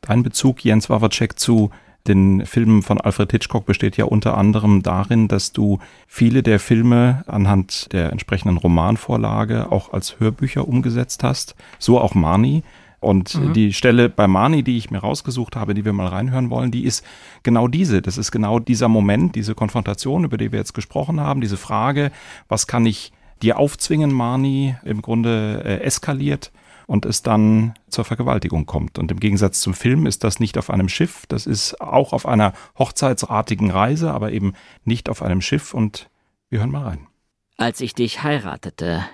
Dein Bezug, Jens Wawacek, zu den Filmen von Alfred Hitchcock besteht ja unter anderem darin, dass du viele der Filme anhand der entsprechenden Romanvorlage auch als Hörbücher umgesetzt hast. So auch Marnie. Und mhm. die Stelle bei Marnie, die ich mir rausgesucht habe, die wir mal reinhören wollen, die ist genau diese. Das ist genau dieser Moment, diese Konfrontation, über die wir jetzt gesprochen haben, diese Frage, was kann ich dir aufzwingen, Marnie, im Grunde äh, eskaliert und es dann zur Vergewaltigung kommt. Und im Gegensatz zum Film ist das nicht auf einem Schiff, das ist auch auf einer hochzeitsartigen Reise, aber eben nicht auf einem Schiff. Und wir hören mal rein. Als ich dich heiratete,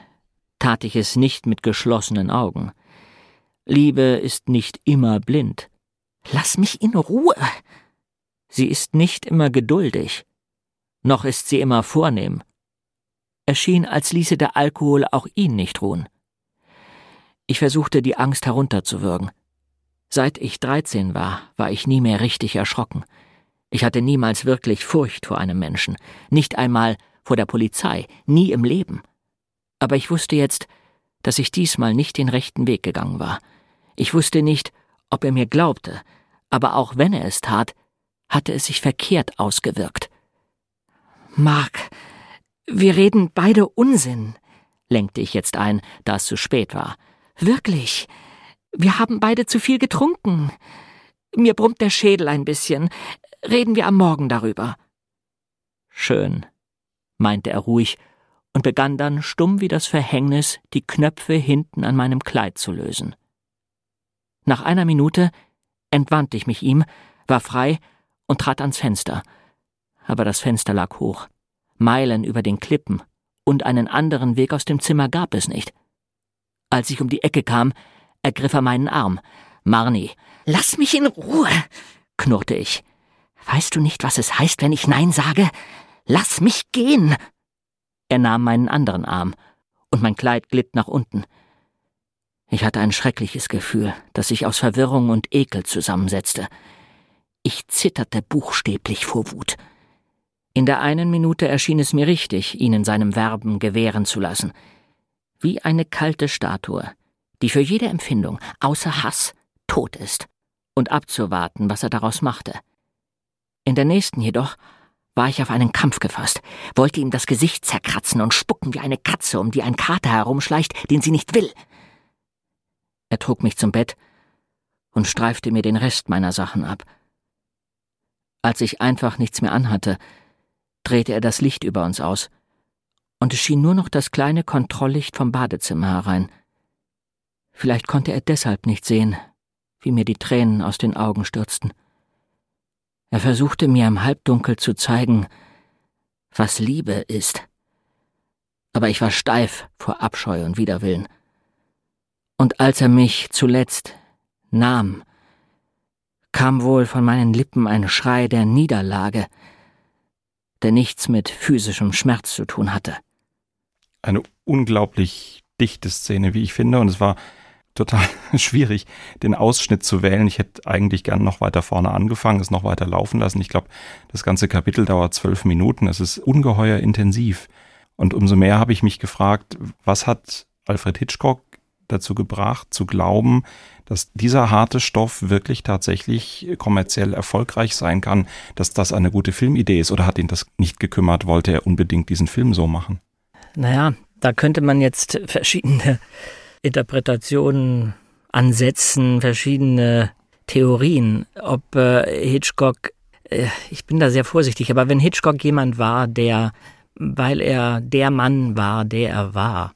tat ich es nicht mit geschlossenen Augen. Liebe ist nicht immer blind. Lass mich in Ruhe. Sie ist nicht immer geduldig, noch ist sie immer vornehm. Er schien, als ließe der Alkohol auch ihn nicht ruhen. Ich versuchte, die Angst herunterzuwürgen. Seit ich dreizehn war, war ich nie mehr richtig erschrocken. Ich hatte niemals wirklich Furcht vor einem Menschen, nicht einmal vor der Polizei, nie im Leben. Aber ich wusste jetzt, dass ich diesmal nicht den rechten Weg gegangen war. Ich wusste nicht, ob er mir glaubte, aber auch wenn er es tat, hatte es sich verkehrt ausgewirkt. Mark, wir reden beide Unsinn, lenkte ich jetzt ein, da es zu spät war. Wirklich. Wir haben beide zu viel getrunken. Mir brummt der Schädel ein bisschen. Reden wir am Morgen darüber. Schön, meinte er ruhig und begann dann stumm wie das Verhängnis, die Knöpfe hinten an meinem Kleid zu lösen. Nach einer Minute entwandte ich mich ihm, war frei und trat ans Fenster. Aber das Fenster lag hoch, Meilen über den Klippen, und einen anderen Weg aus dem Zimmer gab es nicht. Als ich um die Ecke kam, ergriff er meinen Arm. Marnie, lass mich in Ruhe, knurrte ich. Weißt du nicht, was es heißt, wenn ich Nein sage? Lass mich gehen! Er nahm meinen anderen Arm, und mein Kleid glitt nach unten. Ich hatte ein schreckliches Gefühl, das sich aus Verwirrung und Ekel zusammensetzte. Ich zitterte buchstäblich vor Wut. In der einen Minute erschien es mir richtig, ihn in seinem Werben gewähren zu lassen. Wie eine kalte Statue, die für jede Empfindung, außer Hass, tot ist, und abzuwarten, was er daraus machte. In der nächsten jedoch war ich auf einen Kampf gefasst, wollte ihm das Gesicht zerkratzen und spucken wie eine Katze, um die ein Kater herumschleicht, den sie nicht will. Er trug mich zum Bett und streifte mir den Rest meiner Sachen ab. Als ich einfach nichts mehr anhatte, drehte er das Licht über uns aus, und es schien nur noch das kleine Kontrolllicht vom Badezimmer herein. Vielleicht konnte er deshalb nicht sehen, wie mir die Tränen aus den Augen stürzten. Er versuchte mir im Halbdunkel zu zeigen, was Liebe ist. Aber ich war steif vor Abscheu und Widerwillen. Und als er mich zuletzt nahm, kam wohl von meinen Lippen ein Schrei der Niederlage, der nichts mit physischem Schmerz zu tun hatte. Eine unglaublich dichte Szene, wie ich finde, und es war total schwierig, den Ausschnitt zu wählen. Ich hätte eigentlich gern noch weiter vorne angefangen, es noch weiter laufen lassen. Ich glaube, das ganze Kapitel dauert zwölf Minuten. Es ist ungeheuer intensiv. Und umso mehr habe ich mich gefragt, was hat Alfred Hitchcock dazu gebracht, zu glauben, dass dieser harte Stoff wirklich tatsächlich kommerziell erfolgreich sein kann, dass das eine gute Filmidee ist? Oder hat ihn das nicht gekümmert? Wollte er unbedingt diesen Film so machen? Naja, da könnte man jetzt verschiedene Interpretationen ansetzen, verschiedene Theorien, ob äh, Hitchcock, äh, ich bin da sehr vorsichtig, aber wenn Hitchcock jemand war, der, weil er der Mann war, der er war,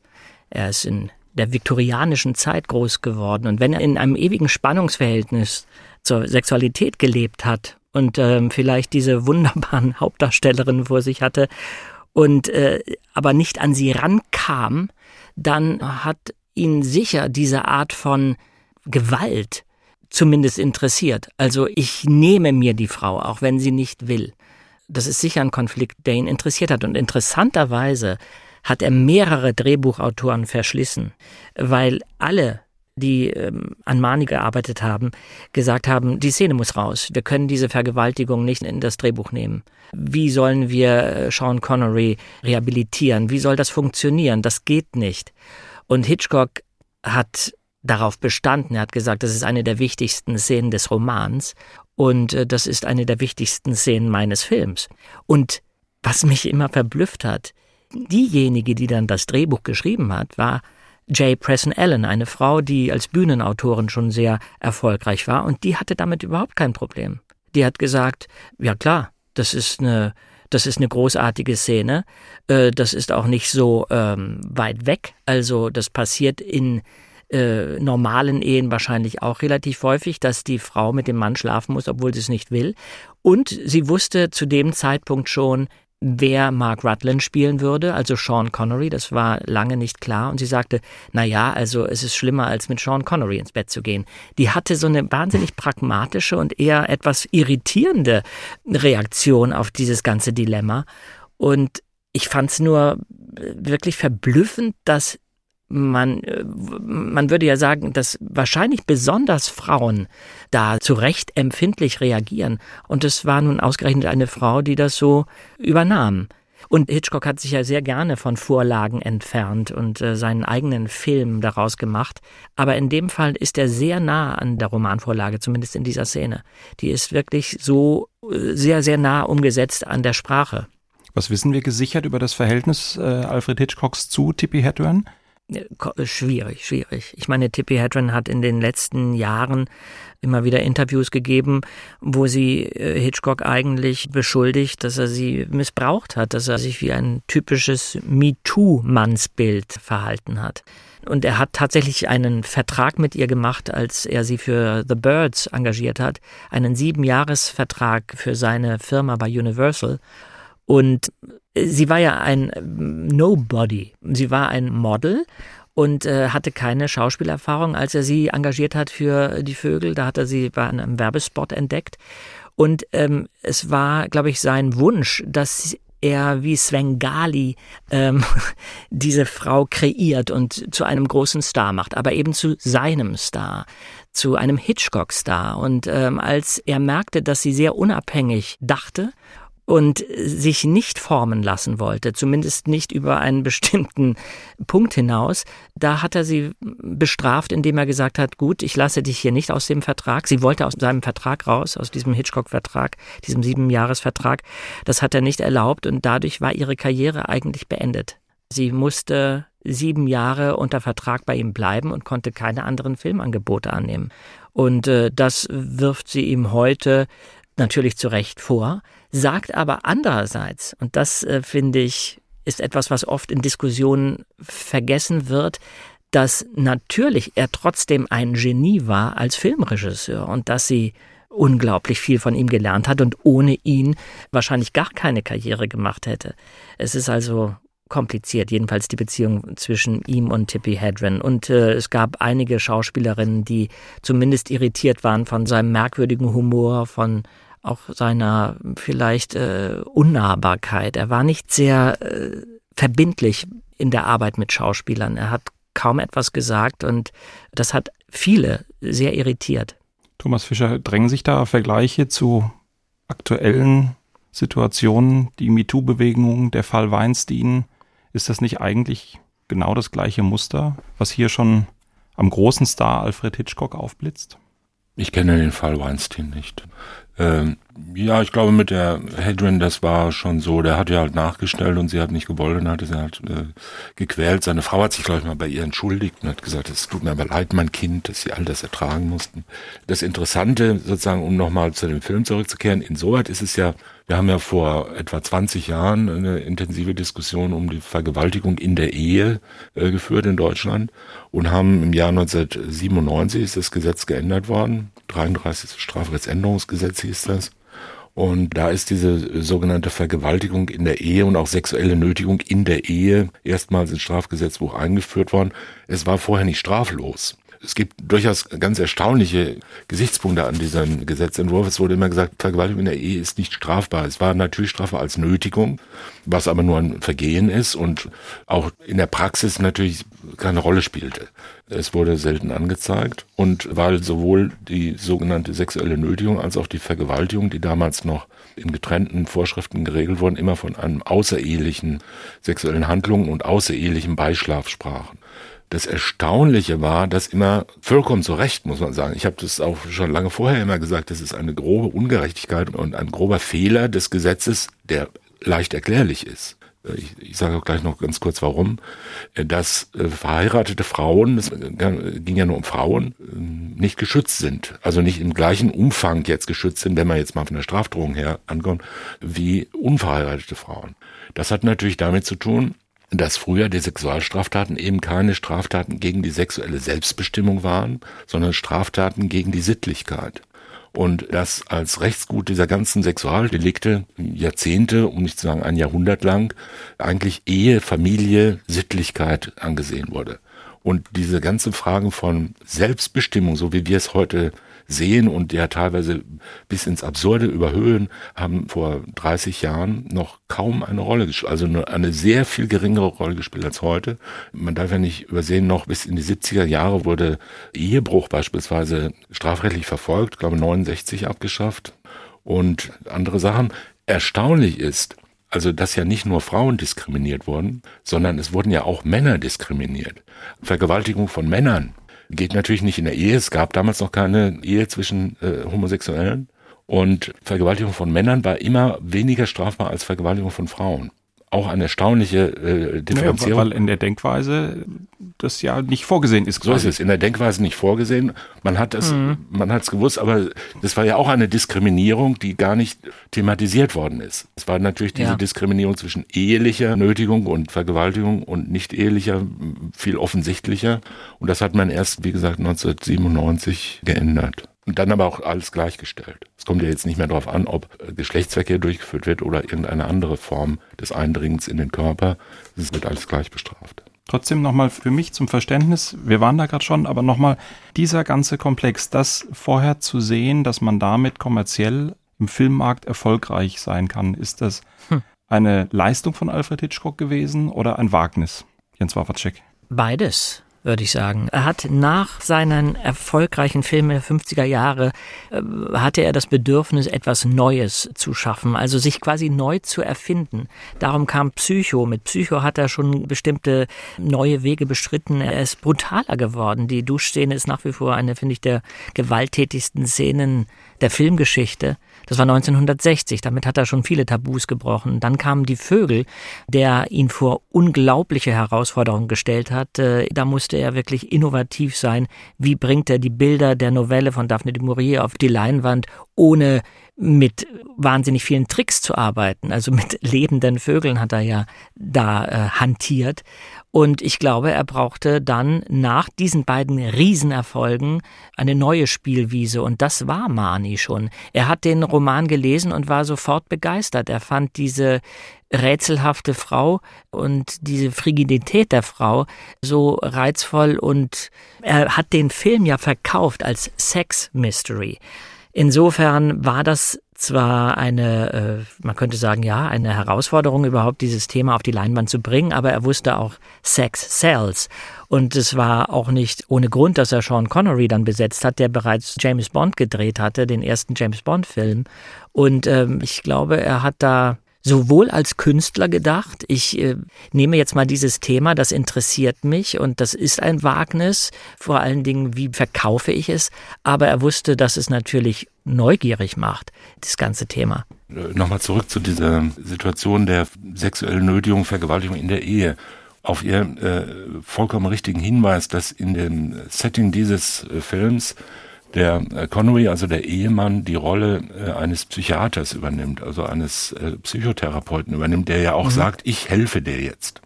er ist in der viktorianischen Zeit groß geworden. Und wenn er in einem ewigen Spannungsverhältnis zur Sexualität gelebt hat und ähm, vielleicht diese wunderbaren Hauptdarstellerinnen vor sich hatte und äh, aber nicht an sie rankam, dann hat ihn sicher diese Art von Gewalt zumindest interessiert. Also ich nehme mir die Frau, auch wenn sie nicht will. Das ist sicher ein Konflikt, der ihn interessiert hat. Und interessanterweise hat er mehrere Drehbuchautoren verschlissen, weil alle die ähm, an Mani gearbeitet haben, gesagt haben, die Szene muss raus. Wir können diese Vergewaltigung nicht in das Drehbuch nehmen. Wie sollen wir äh, Sean Connery rehabilitieren? Wie soll das funktionieren? Das geht nicht. Und Hitchcock hat darauf bestanden. Er hat gesagt, das ist eine der wichtigsten Szenen des Romans und äh, das ist eine der wichtigsten Szenen meines Films. Und was mich immer verblüfft hat, diejenige, die dann das Drehbuch geschrieben hat, war Jay Preston Allen, eine Frau, die als Bühnenautorin schon sehr erfolgreich war und die hatte damit überhaupt kein Problem. Die hat gesagt, ja klar, das ist eine, das ist eine großartige Szene, äh, das ist auch nicht so ähm, weit weg, also das passiert in äh, normalen Ehen wahrscheinlich auch relativ häufig, dass die Frau mit dem Mann schlafen muss, obwohl sie es nicht will. Und sie wusste zu dem Zeitpunkt schon, wer Mark Rutland spielen würde, also Sean Connery, das war lange nicht klar. Und sie sagte, na ja, also es ist schlimmer, als mit Sean Connery ins Bett zu gehen. Die hatte so eine wahnsinnig pragmatische und eher etwas irritierende Reaktion auf dieses ganze Dilemma. Und ich fand es nur wirklich verblüffend, dass man, äh, man würde ja sagen, dass wahrscheinlich besonders Frauen da zu Recht empfindlich reagieren. Und es war nun ausgerechnet eine Frau, die das so übernahm. Und Hitchcock hat sich ja sehr gerne von Vorlagen entfernt und äh, seinen eigenen Film daraus gemacht. Aber in dem Fall ist er sehr nah an der Romanvorlage, zumindest in dieser Szene. Die ist wirklich so äh, sehr, sehr nah umgesetzt an der Sprache. Was wissen wir gesichert über das Verhältnis äh, Alfred Hitchcocks zu Tippi Hedren? Schwierig, schwierig. Ich meine, Tippi Hedren hat in den letzten Jahren immer wieder Interviews gegeben, wo sie äh, Hitchcock eigentlich beschuldigt, dass er sie missbraucht hat, dass er sich wie ein typisches MeToo-Mannsbild verhalten hat. Und er hat tatsächlich einen Vertrag mit ihr gemacht, als er sie für The Birds engagiert hat, einen Siebenjahresvertrag für seine Firma bei Universal. Und sie war ja ein Nobody. Sie war ein Model und äh, hatte keine Schauspielerfahrung. Als er sie engagiert hat für die Vögel, da hat er sie bei einem Werbespot entdeckt. Und ähm, es war, glaube ich, sein Wunsch, dass er wie Svengali ähm, diese Frau kreiert und zu einem großen Star macht, aber eben zu seinem Star, zu einem Hitchcock-Star. Und ähm, als er merkte, dass sie sehr unabhängig dachte und sich nicht formen lassen wollte, zumindest nicht über einen bestimmten Punkt hinaus, da hat er sie bestraft, indem er gesagt hat, gut, ich lasse dich hier nicht aus dem Vertrag. Sie wollte aus seinem Vertrag raus, aus diesem Hitchcock-Vertrag, diesem Siebenjahres-Vertrag. Das hat er nicht erlaubt und dadurch war ihre Karriere eigentlich beendet. Sie musste sieben Jahre unter Vertrag bei ihm bleiben und konnte keine anderen Filmangebote annehmen. Und äh, das wirft sie ihm heute natürlich zu Recht vor, sagt aber andererseits, und das äh, finde ich ist etwas, was oft in Diskussionen vergessen wird, dass natürlich er trotzdem ein Genie war als Filmregisseur und dass sie unglaublich viel von ihm gelernt hat und ohne ihn wahrscheinlich gar keine Karriere gemacht hätte. Es ist also kompliziert, jedenfalls die Beziehung zwischen ihm und Tippi Hedren. Und äh, es gab einige Schauspielerinnen, die zumindest irritiert waren von seinem merkwürdigen Humor, von auch seiner vielleicht äh, Unnahbarkeit. Er war nicht sehr äh, verbindlich in der Arbeit mit Schauspielern. Er hat kaum etwas gesagt und das hat viele sehr irritiert. Thomas Fischer, drängen sich da Vergleiche zu aktuellen Situationen, die MeToo-Bewegung, der Fall Weinstein? Ist das nicht eigentlich genau das gleiche Muster, was hier schon am großen Star Alfred Hitchcock aufblitzt? Ich kenne den Fall Weinstein nicht. Ähm, ja, ich glaube mit der Hedrin, das war schon so, der hat ja halt nachgestellt und sie hat nicht gewollt und hat sie halt äh, gequält. Seine Frau hat sich, glaube ich, mal bei ihr entschuldigt und hat gesagt, es tut mir aber leid, mein Kind, dass sie all das ertragen mussten. Das Interessante, sozusagen, um nochmal zu dem Film zurückzukehren, insoweit ist es ja, wir haben ja vor etwa 20 Jahren eine intensive Diskussion um die Vergewaltigung in der Ehe äh, geführt in Deutschland und haben im Jahr 1997 ist das Gesetz geändert worden. 33. Strafrechtsänderungsgesetz hieß das. Und da ist diese sogenannte Vergewaltigung in der Ehe und auch sexuelle Nötigung in der Ehe erstmals ins Strafgesetzbuch eingeführt worden. Es war vorher nicht straflos. Es gibt durchaus ganz erstaunliche Gesichtspunkte an diesem Gesetzentwurf. Es wurde immer gesagt, Vergewaltigung in der Ehe ist nicht strafbar. Es war natürlich strafbar als Nötigung, was aber nur ein Vergehen ist und auch in der Praxis natürlich keine Rolle spielte. Es wurde selten angezeigt und weil sowohl die sogenannte sexuelle Nötigung als auch die Vergewaltigung, die damals noch in getrennten Vorschriften geregelt wurden, immer von einem außerehelichen sexuellen Handlungen und außerehelichem Beischlaf sprachen. Das Erstaunliche war, dass immer vollkommen zu Recht, muss man sagen. Ich habe das auch schon lange vorher immer gesagt, das ist eine grobe Ungerechtigkeit und ein grober Fehler des Gesetzes, der leicht erklärlich ist. Ich, ich sage auch gleich noch ganz kurz warum, dass äh, verheiratete Frauen, es ging ja nur um Frauen, äh, nicht geschützt sind. Also nicht im gleichen Umfang jetzt geschützt sind, wenn man jetzt mal von der Strafdrohung her ankommt, wie unverheiratete Frauen. Das hat natürlich damit zu tun, dass früher die Sexualstraftaten eben keine Straftaten gegen die sexuelle Selbstbestimmung waren, sondern Straftaten gegen die Sittlichkeit. Und dass als Rechtsgut dieser ganzen Sexualdelikte Jahrzehnte, um nicht zu sagen ein Jahrhundert lang, eigentlich Ehe, Familie, Sittlichkeit angesehen wurde. Und diese ganzen Fragen von Selbstbestimmung, so wie wir es heute sehen und ja teilweise bis ins Absurde überhöhen, haben vor 30 Jahren noch kaum eine Rolle gespielt, also nur eine sehr viel geringere Rolle gespielt als heute. Man darf ja nicht übersehen, noch bis in die 70er Jahre wurde Ehebruch beispielsweise strafrechtlich verfolgt, glaube 69 abgeschafft und andere Sachen. Erstaunlich ist, also dass ja nicht nur Frauen diskriminiert wurden, sondern es wurden ja auch Männer diskriminiert. Vergewaltigung von Männern geht natürlich nicht in der Ehe. Es gab damals noch keine Ehe zwischen äh, Homosexuellen. Und Vergewaltigung von Männern war immer weniger strafbar als Vergewaltigung von Frauen auch eine erstaunliche äh, Differenzierung. Naja, weil in der Denkweise das ja nicht vorgesehen ist. Quasi. So ist es, in der Denkweise nicht vorgesehen. Man hat es, mhm. man hat es gewusst, aber das war ja auch eine Diskriminierung, die gar nicht thematisiert worden ist. Es war natürlich diese ja. Diskriminierung zwischen ehelicher Nötigung und Vergewaltigung und nicht ehelicher viel offensichtlicher. Und das hat man erst, wie gesagt, 1997 geändert. Und dann aber auch alles gleichgestellt. Es kommt ja jetzt nicht mehr darauf an, ob äh, Geschlechtsverkehr durchgeführt wird oder irgendeine andere Form des Eindringens in den Körper. Es wird alles gleich bestraft. Trotzdem nochmal für mich zum Verständnis, wir waren da gerade schon, aber nochmal dieser ganze Komplex, das vorher zu sehen, dass man damit kommerziell im Filmmarkt erfolgreich sein kann, ist das hm. eine Leistung von Alfred Hitchcock gewesen oder ein Wagnis? Jens Wawacek. Beides würde ich sagen. Er hat nach seinen erfolgreichen Filmen der 50er Jahre, äh, hatte er das Bedürfnis, etwas Neues zu schaffen, also sich quasi neu zu erfinden. Darum kam Psycho. Mit Psycho hat er schon bestimmte neue Wege bestritten. Er ist brutaler geworden. Die Duschszene ist nach wie vor eine, finde ich, der gewalttätigsten Szenen der Filmgeschichte. Das war 1960, damit hat er schon viele Tabus gebrochen. Dann kamen die Vögel, der ihn vor unglaubliche Herausforderungen gestellt hat. Äh, da musste er wirklich innovativ sein. Wie bringt er die Bilder der Novelle von Daphne de Maurier auf die Leinwand, ohne mit wahnsinnig vielen Tricks zu arbeiten. Also mit lebenden Vögeln hat er ja da äh, hantiert. Und ich glaube, er brauchte dann nach diesen beiden Riesenerfolgen eine neue Spielwiese. Und das war Mani schon. Er hat den Roman gelesen und war sofort begeistert. Er fand diese rätselhafte Frau und diese Frigidität der Frau so reizvoll und er hat den Film ja verkauft als Sex Mystery. Insofern war das zwar eine, äh, man könnte sagen, ja, eine Herausforderung, überhaupt dieses Thema auf die Leinwand zu bringen, aber er wusste auch Sex Sells. Und es war auch nicht ohne Grund, dass er Sean Connery dann besetzt hat, der bereits James Bond gedreht hatte, den ersten James Bond-Film. Und ähm, ich glaube, er hat da sowohl als Künstler gedacht. Ich äh, nehme jetzt mal dieses Thema, das interessiert mich und das ist ein Wagnis. Vor allen Dingen, wie verkaufe ich es? Aber er wusste, dass es natürlich neugierig macht, das ganze Thema. Äh, nochmal zurück zu dieser Situation der sexuellen Nötigung, Vergewaltigung in der Ehe auf Ihren äh, vollkommen richtigen Hinweis, dass in dem Setting dieses äh, Films der äh, Connery, also der Ehemann, die Rolle äh, eines Psychiaters übernimmt, also eines äh, Psychotherapeuten übernimmt, der ja auch mhm. sagt, ich helfe dir jetzt.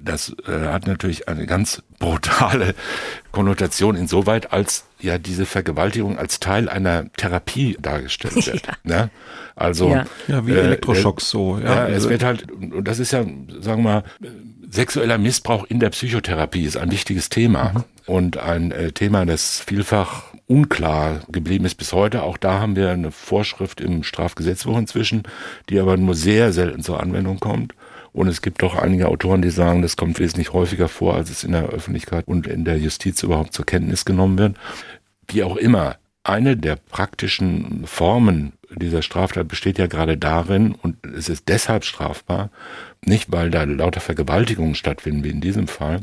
Das äh, hat natürlich eine ganz brutale Konnotation insoweit, als ja diese Vergewaltigung als Teil einer Therapie dargestellt wird. Ja. Ne? Also ja. ja wie äh, Elektroschocks äh, so. Ja, ja es wird halt, und das ist ja, sagen wir mal, sexueller Missbrauch in der Psychotherapie ist ein wichtiges Thema mhm. und ein äh, Thema, das vielfach unklar geblieben ist bis heute. Auch da haben wir eine Vorschrift im Strafgesetzbuch inzwischen, die aber nur sehr selten zur Anwendung kommt. Und es gibt doch einige Autoren, die sagen, das kommt wesentlich häufiger vor, als es in der Öffentlichkeit und in der Justiz überhaupt zur Kenntnis genommen wird. Wie auch immer, eine der praktischen Formen dieser Straftat besteht ja gerade darin, und es ist deshalb strafbar, nicht weil da lauter Vergewaltigungen stattfinden, wie in diesem Fall,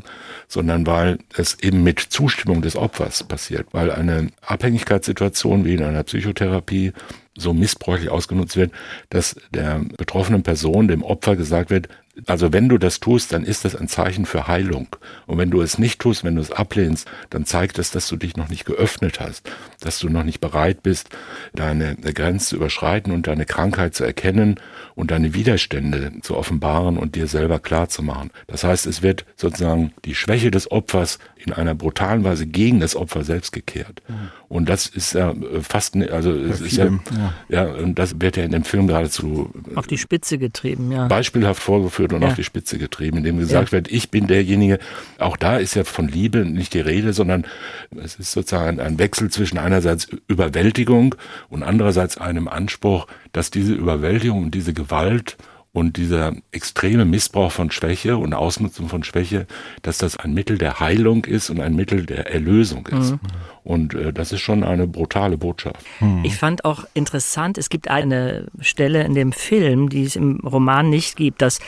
sondern weil es eben mit Zustimmung des Opfers passiert, weil eine Abhängigkeitssituation wie in einer Psychotherapie so missbräuchlich ausgenutzt wird, dass der betroffenen Person, dem Opfer gesagt wird, also wenn du das tust, dann ist das ein Zeichen für Heilung. Und wenn du es nicht tust, wenn du es ablehnst, dann zeigt es, dass du dich noch nicht geöffnet hast, dass du noch nicht bereit bist, deine Grenze zu überschreiten und deine Krankheit zu erkennen und deine Widerstände zu offenbaren und dir selber klar zu machen. Das heißt, es wird sozusagen die Schwäche des Opfers in einer brutalen Weise gegen das Opfer selbst gekehrt. Mhm. Und das ist ja fast, also es ist ja, ja, ja, und das wird ja in dem Film geradezu auf die Spitze getrieben, ja. Beispielhaft vorgeführt und ja. auf die Spitze getrieben, indem gesagt ja. wird, ich bin derjenige, auch da ist ja von Liebe nicht die Rede, sondern es ist sozusagen ein Wechsel zwischen einerseits Überwältigung und andererseits einem Anspruch, dass diese Überwältigung und diese Gewalt und dieser extreme Missbrauch von Schwäche und Ausnutzung von Schwäche, dass das ein Mittel der Heilung ist und ein Mittel der Erlösung ist. Mhm. Und äh, das ist schon eine brutale Botschaft. Mhm. Ich fand auch interessant, es gibt eine Stelle in dem Film, die es im Roman nicht gibt, dass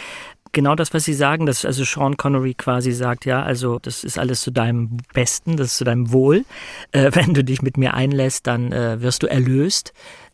genau das, was Sie sagen, dass also Sean Connery quasi sagt, ja, also das ist alles zu deinem Besten, das ist zu deinem Wohl. Äh, wenn du dich mit mir einlässt, dann äh, wirst du erlöst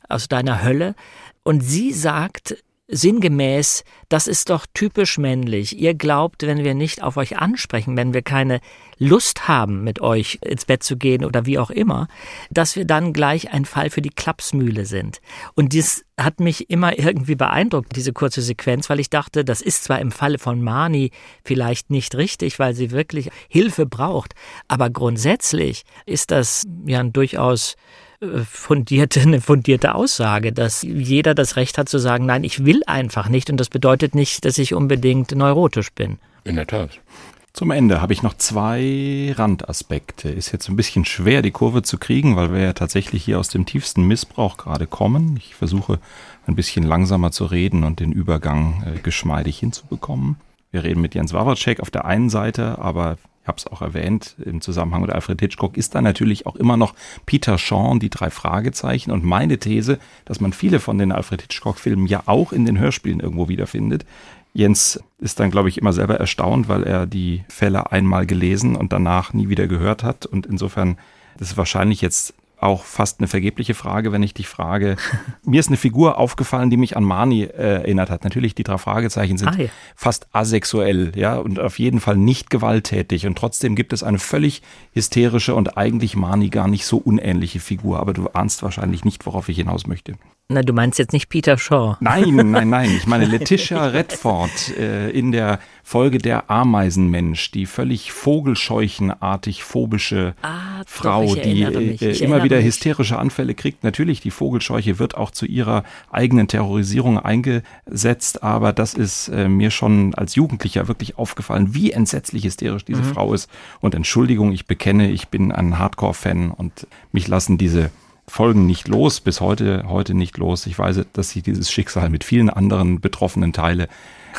aus deiner Hölle. Und sie sagt, sinngemäß, das ist doch typisch männlich. Ihr glaubt, wenn wir nicht auf euch ansprechen, wenn wir keine Lust haben, mit euch ins Bett zu gehen oder wie auch immer, dass wir dann gleich ein Fall für die Klapsmühle sind. Und dies hat mich immer irgendwie beeindruckt, diese kurze Sequenz, weil ich dachte, das ist zwar im Falle von Mani vielleicht nicht richtig, weil sie wirklich Hilfe braucht, aber grundsätzlich ist das ja ein durchaus fundierte, eine fundierte Aussage, dass jeder das Recht hat zu sagen, nein, ich will einfach nicht und das bedeutet nicht, dass ich unbedingt neurotisch bin. In der Tat. Zum Ende habe ich noch zwei Randaspekte. Ist jetzt ein bisschen schwer, die Kurve zu kriegen, weil wir ja tatsächlich hier aus dem tiefsten Missbrauch gerade kommen. Ich versuche ein bisschen langsamer zu reden und den Übergang äh, geschmeidig hinzubekommen. Wir reden mit Jens Wawacek auf der einen Seite, aber ich habe es auch erwähnt, im Zusammenhang mit Alfred Hitchcock ist da natürlich auch immer noch Peter Shaw, die drei Fragezeichen und meine These, dass man viele von den Alfred Hitchcock-Filmen ja auch in den Hörspielen irgendwo wiederfindet. Jens ist dann, glaube ich, immer selber erstaunt, weil er die Fälle einmal gelesen und danach nie wieder gehört hat. Und insofern das ist wahrscheinlich jetzt auch fast eine vergebliche Frage, wenn ich dich frage. Mir ist eine Figur aufgefallen, die mich an Mani äh, erinnert hat. Natürlich, die drei Fragezeichen sind ah, ja. fast asexuell, ja, und auf jeden Fall nicht gewalttätig. Und trotzdem gibt es eine völlig hysterische und eigentlich Mani gar nicht so unähnliche Figur. Aber du ahnst wahrscheinlich nicht, worauf ich hinaus möchte. Na, du meinst jetzt nicht Peter Shaw. Nein, nein, nein. Ich meine Letitia Redford äh, in der Folge der Ameisenmensch, die völlig vogelscheuchenartig phobische ah, Frau, doch, die äh, immer wieder mich. hysterische Anfälle kriegt. Natürlich, die Vogelscheuche wird auch zu ihrer eigenen Terrorisierung eingesetzt, aber das ist äh, mir schon als Jugendlicher wirklich aufgefallen, wie entsetzlich hysterisch diese mhm. Frau ist. Und Entschuldigung, ich bekenne, ich bin ein Hardcore-Fan und mich lassen diese Folgen nicht los, bis heute, heute nicht los. Ich weiß, dass sich dieses Schicksal mit vielen anderen Betroffenen teile,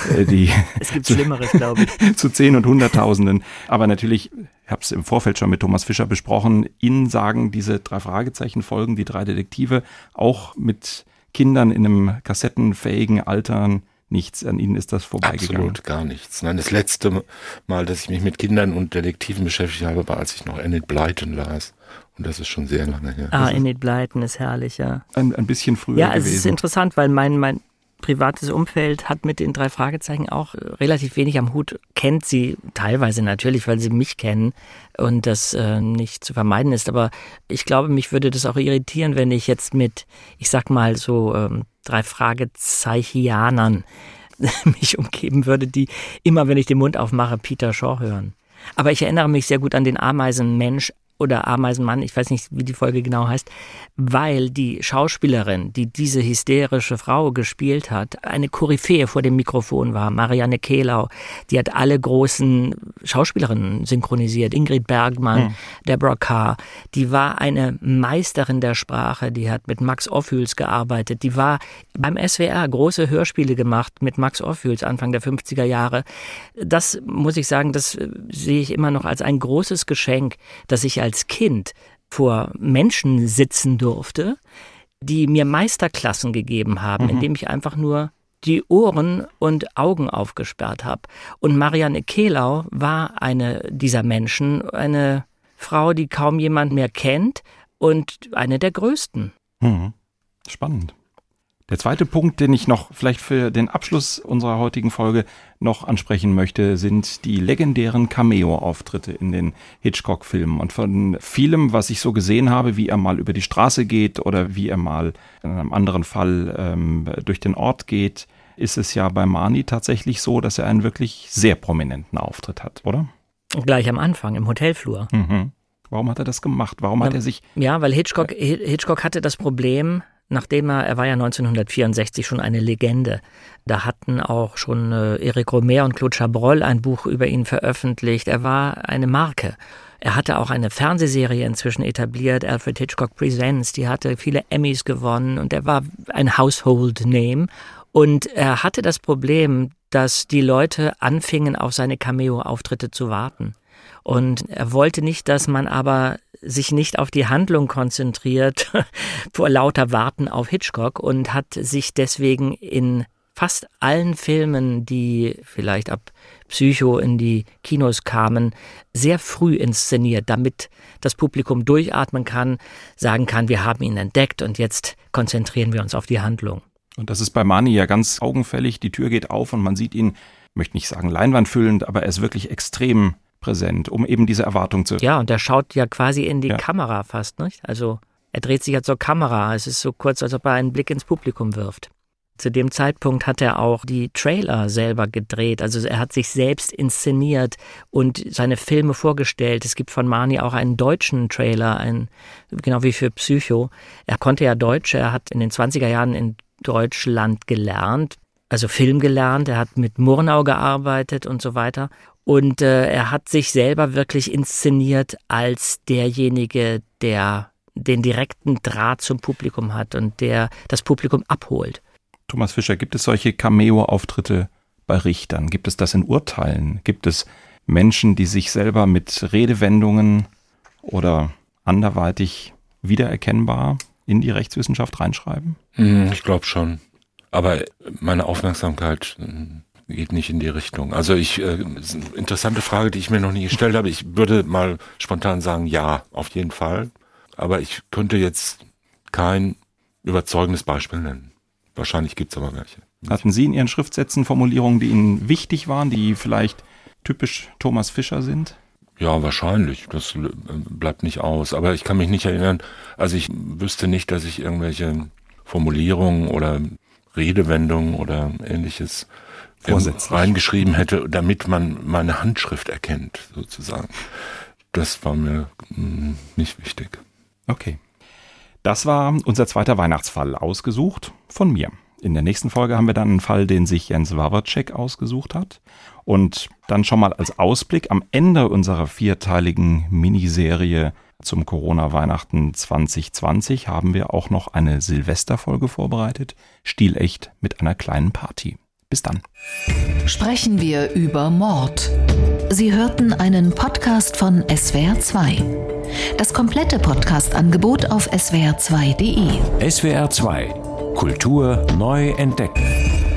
äh, die es gibt Schlimmeres, glaube ich. zu Zehn- und Hunderttausenden. Aber natürlich, ich habe es im Vorfeld schon mit Thomas Fischer besprochen, Ihnen sagen diese drei Fragezeichen Folgen, die drei Detektive, auch mit Kindern in einem kassettenfähigen Altern nichts. An Ihnen ist das vorbeigegangen. Absolut gar nichts. Nein, das letzte Mal, dass ich mich mit Kindern und Detektiven beschäftigt habe, war, als ich noch Enid Blyton las. Und das ist schon sehr lange her. Ah, Enid Blyton ist herrlich, ja. Ein, ein bisschen früher Ja, gewesen. es ist interessant, weil mein, mein privates Umfeld hat mit den drei Fragezeichen auch relativ wenig am Hut, kennt sie teilweise natürlich, weil sie mich kennen und das äh, nicht zu vermeiden ist. Aber ich glaube, mich würde das auch irritieren, wenn ich jetzt mit, ich sag mal so, ähm, drei Fragezeichianern mich umgeben würde, die immer, wenn ich den Mund aufmache, Peter Shaw hören. Aber ich erinnere mich sehr gut an den Ameisenmensch oder Ameisenmann, ich weiß nicht, wie die Folge genau heißt, weil die Schauspielerin, die diese hysterische Frau gespielt hat, eine Koryphäe vor dem Mikrofon war, Marianne Kehlau. Die hat alle großen Schauspielerinnen synchronisiert, Ingrid Bergmann, mhm. Deborah Carr. Die war eine Meisterin der Sprache, die hat mit Max Ophüls gearbeitet. Die war beim SWR große Hörspiele gemacht mit Max Ophüls Anfang der 50er Jahre. Das muss ich sagen, das sehe ich immer noch als ein großes Geschenk, dass ich als Kind vor Menschen sitzen durfte, die mir Meisterklassen gegeben haben, mhm. indem ich einfach nur die Ohren und Augen aufgesperrt habe. Und Marianne Kehlau war eine dieser Menschen, eine Frau, die kaum jemand mehr kennt und eine der größten. Mhm. Spannend. Der zweite Punkt, den ich noch vielleicht für den Abschluss unserer heutigen Folge noch ansprechen möchte, sind die legendären Cameo-Auftritte in den Hitchcock-Filmen. Und von vielem, was ich so gesehen habe, wie er mal über die Straße geht oder wie er mal in einem anderen Fall ähm, durch den Ort geht, ist es ja bei Mani tatsächlich so, dass er einen wirklich sehr prominenten Auftritt hat, oder? Gleich am Anfang, im Hotelflur. Mhm. Warum hat er das gemacht? Warum hat er sich. Ja, weil Hitchcock, Hitchcock hatte das Problem, nachdem er, er war ja 1964 schon eine Legende. Da hatten auch schon äh, Eric Romer und Claude Chabrol ein Buch über ihn veröffentlicht. Er war eine Marke. Er hatte auch eine Fernsehserie inzwischen etabliert, Alfred Hitchcock Presents, die hatte viele Emmys gewonnen und er war ein Household Name. Und er hatte das Problem, dass die Leute anfingen, auf seine Cameo-Auftritte zu warten. Und er wollte nicht, dass man aber sich nicht auf die Handlung konzentriert vor lauter Warten auf Hitchcock und hat sich deswegen in fast allen Filmen, die vielleicht ab Psycho in die Kinos kamen, sehr früh inszeniert, damit das Publikum durchatmen kann, sagen kann, wir haben ihn entdeckt und jetzt konzentrieren wir uns auf die Handlung. Und das ist bei Mani ja ganz augenfällig. Die Tür geht auf und man sieht ihn, möchte nicht sagen leinwandfüllend, aber er ist wirklich extrem präsent, um eben diese Erwartung zu. Ja, und er schaut ja quasi in die ja. Kamera fast, nicht? Also er dreht sich ja zur Kamera. Es ist so kurz, als ob er einen Blick ins Publikum wirft. Zu dem Zeitpunkt hat er auch die Trailer selber gedreht. Also er hat sich selbst inszeniert und seine Filme vorgestellt. Es gibt von Mani auch einen deutschen Trailer, ein, genau wie für Psycho. Er konnte ja Deutsch. Er hat in den 20er Jahren in Deutschland gelernt, also Film gelernt. Er hat mit Murnau gearbeitet und so weiter. Und äh, er hat sich selber wirklich inszeniert als derjenige, der den direkten Draht zum Publikum hat und der das Publikum abholt. Thomas Fischer, gibt es solche Cameo-Auftritte bei Richtern? Gibt es das in Urteilen? Gibt es Menschen, die sich selber mit Redewendungen oder anderweitig wiedererkennbar in die Rechtswissenschaft reinschreiben? Hm, ich glaube schon. Aber meine Aufmerksamkeit geht nicht in die Richtung. Also ich, äh, ist eine interessante Frage, die ich mir noch nie gestellt habe. Ich würde mal spontan sagen, ja, auf jeden Fall. Aber ich könnte jetzt kein überzeugendes Beispiel nennen. Wahrscheinlich gibt's aber welche. Hatten Sie in Ihren Schriftsätzen Formulierungen, die Ihnen wichtig waren, die vielleicht typisch Thomas Fischer sind? Ja, wahrscheinlich. Das äh, bleibt nicht aus. Aber ich kann mich nicht erinnern. Also ich wüsste nicht, dass ich irgendwelche Formulierungen oder Redewendungen oder ähnliches reingeschrieben hätte, damit man meine Handschrift erkennt, sozusagen. Das war mir hm, nicht wichtig. Okay. Das war unser zweiter Weihnachtsfall, ausgesucht von mir. In der nächsten Folge haben wir dann einen Fall, den sich Jens Wawacek ausgesucht hat. Und dann schon mal als Ausblick am Ende unserer vierteiligen Miniserie zum Corona-Weihnachten 2020 haben wir auch noch eine Silvesterfolge vorbereitet, stilecht mit einer kleinen Party. Bis dann. Sprechen wir über Mord. Sie hörten einen Podcast von SWR2. Das komplette Podcast-Angebot auf swr2.de. SWR2 Kultur neu entdecken.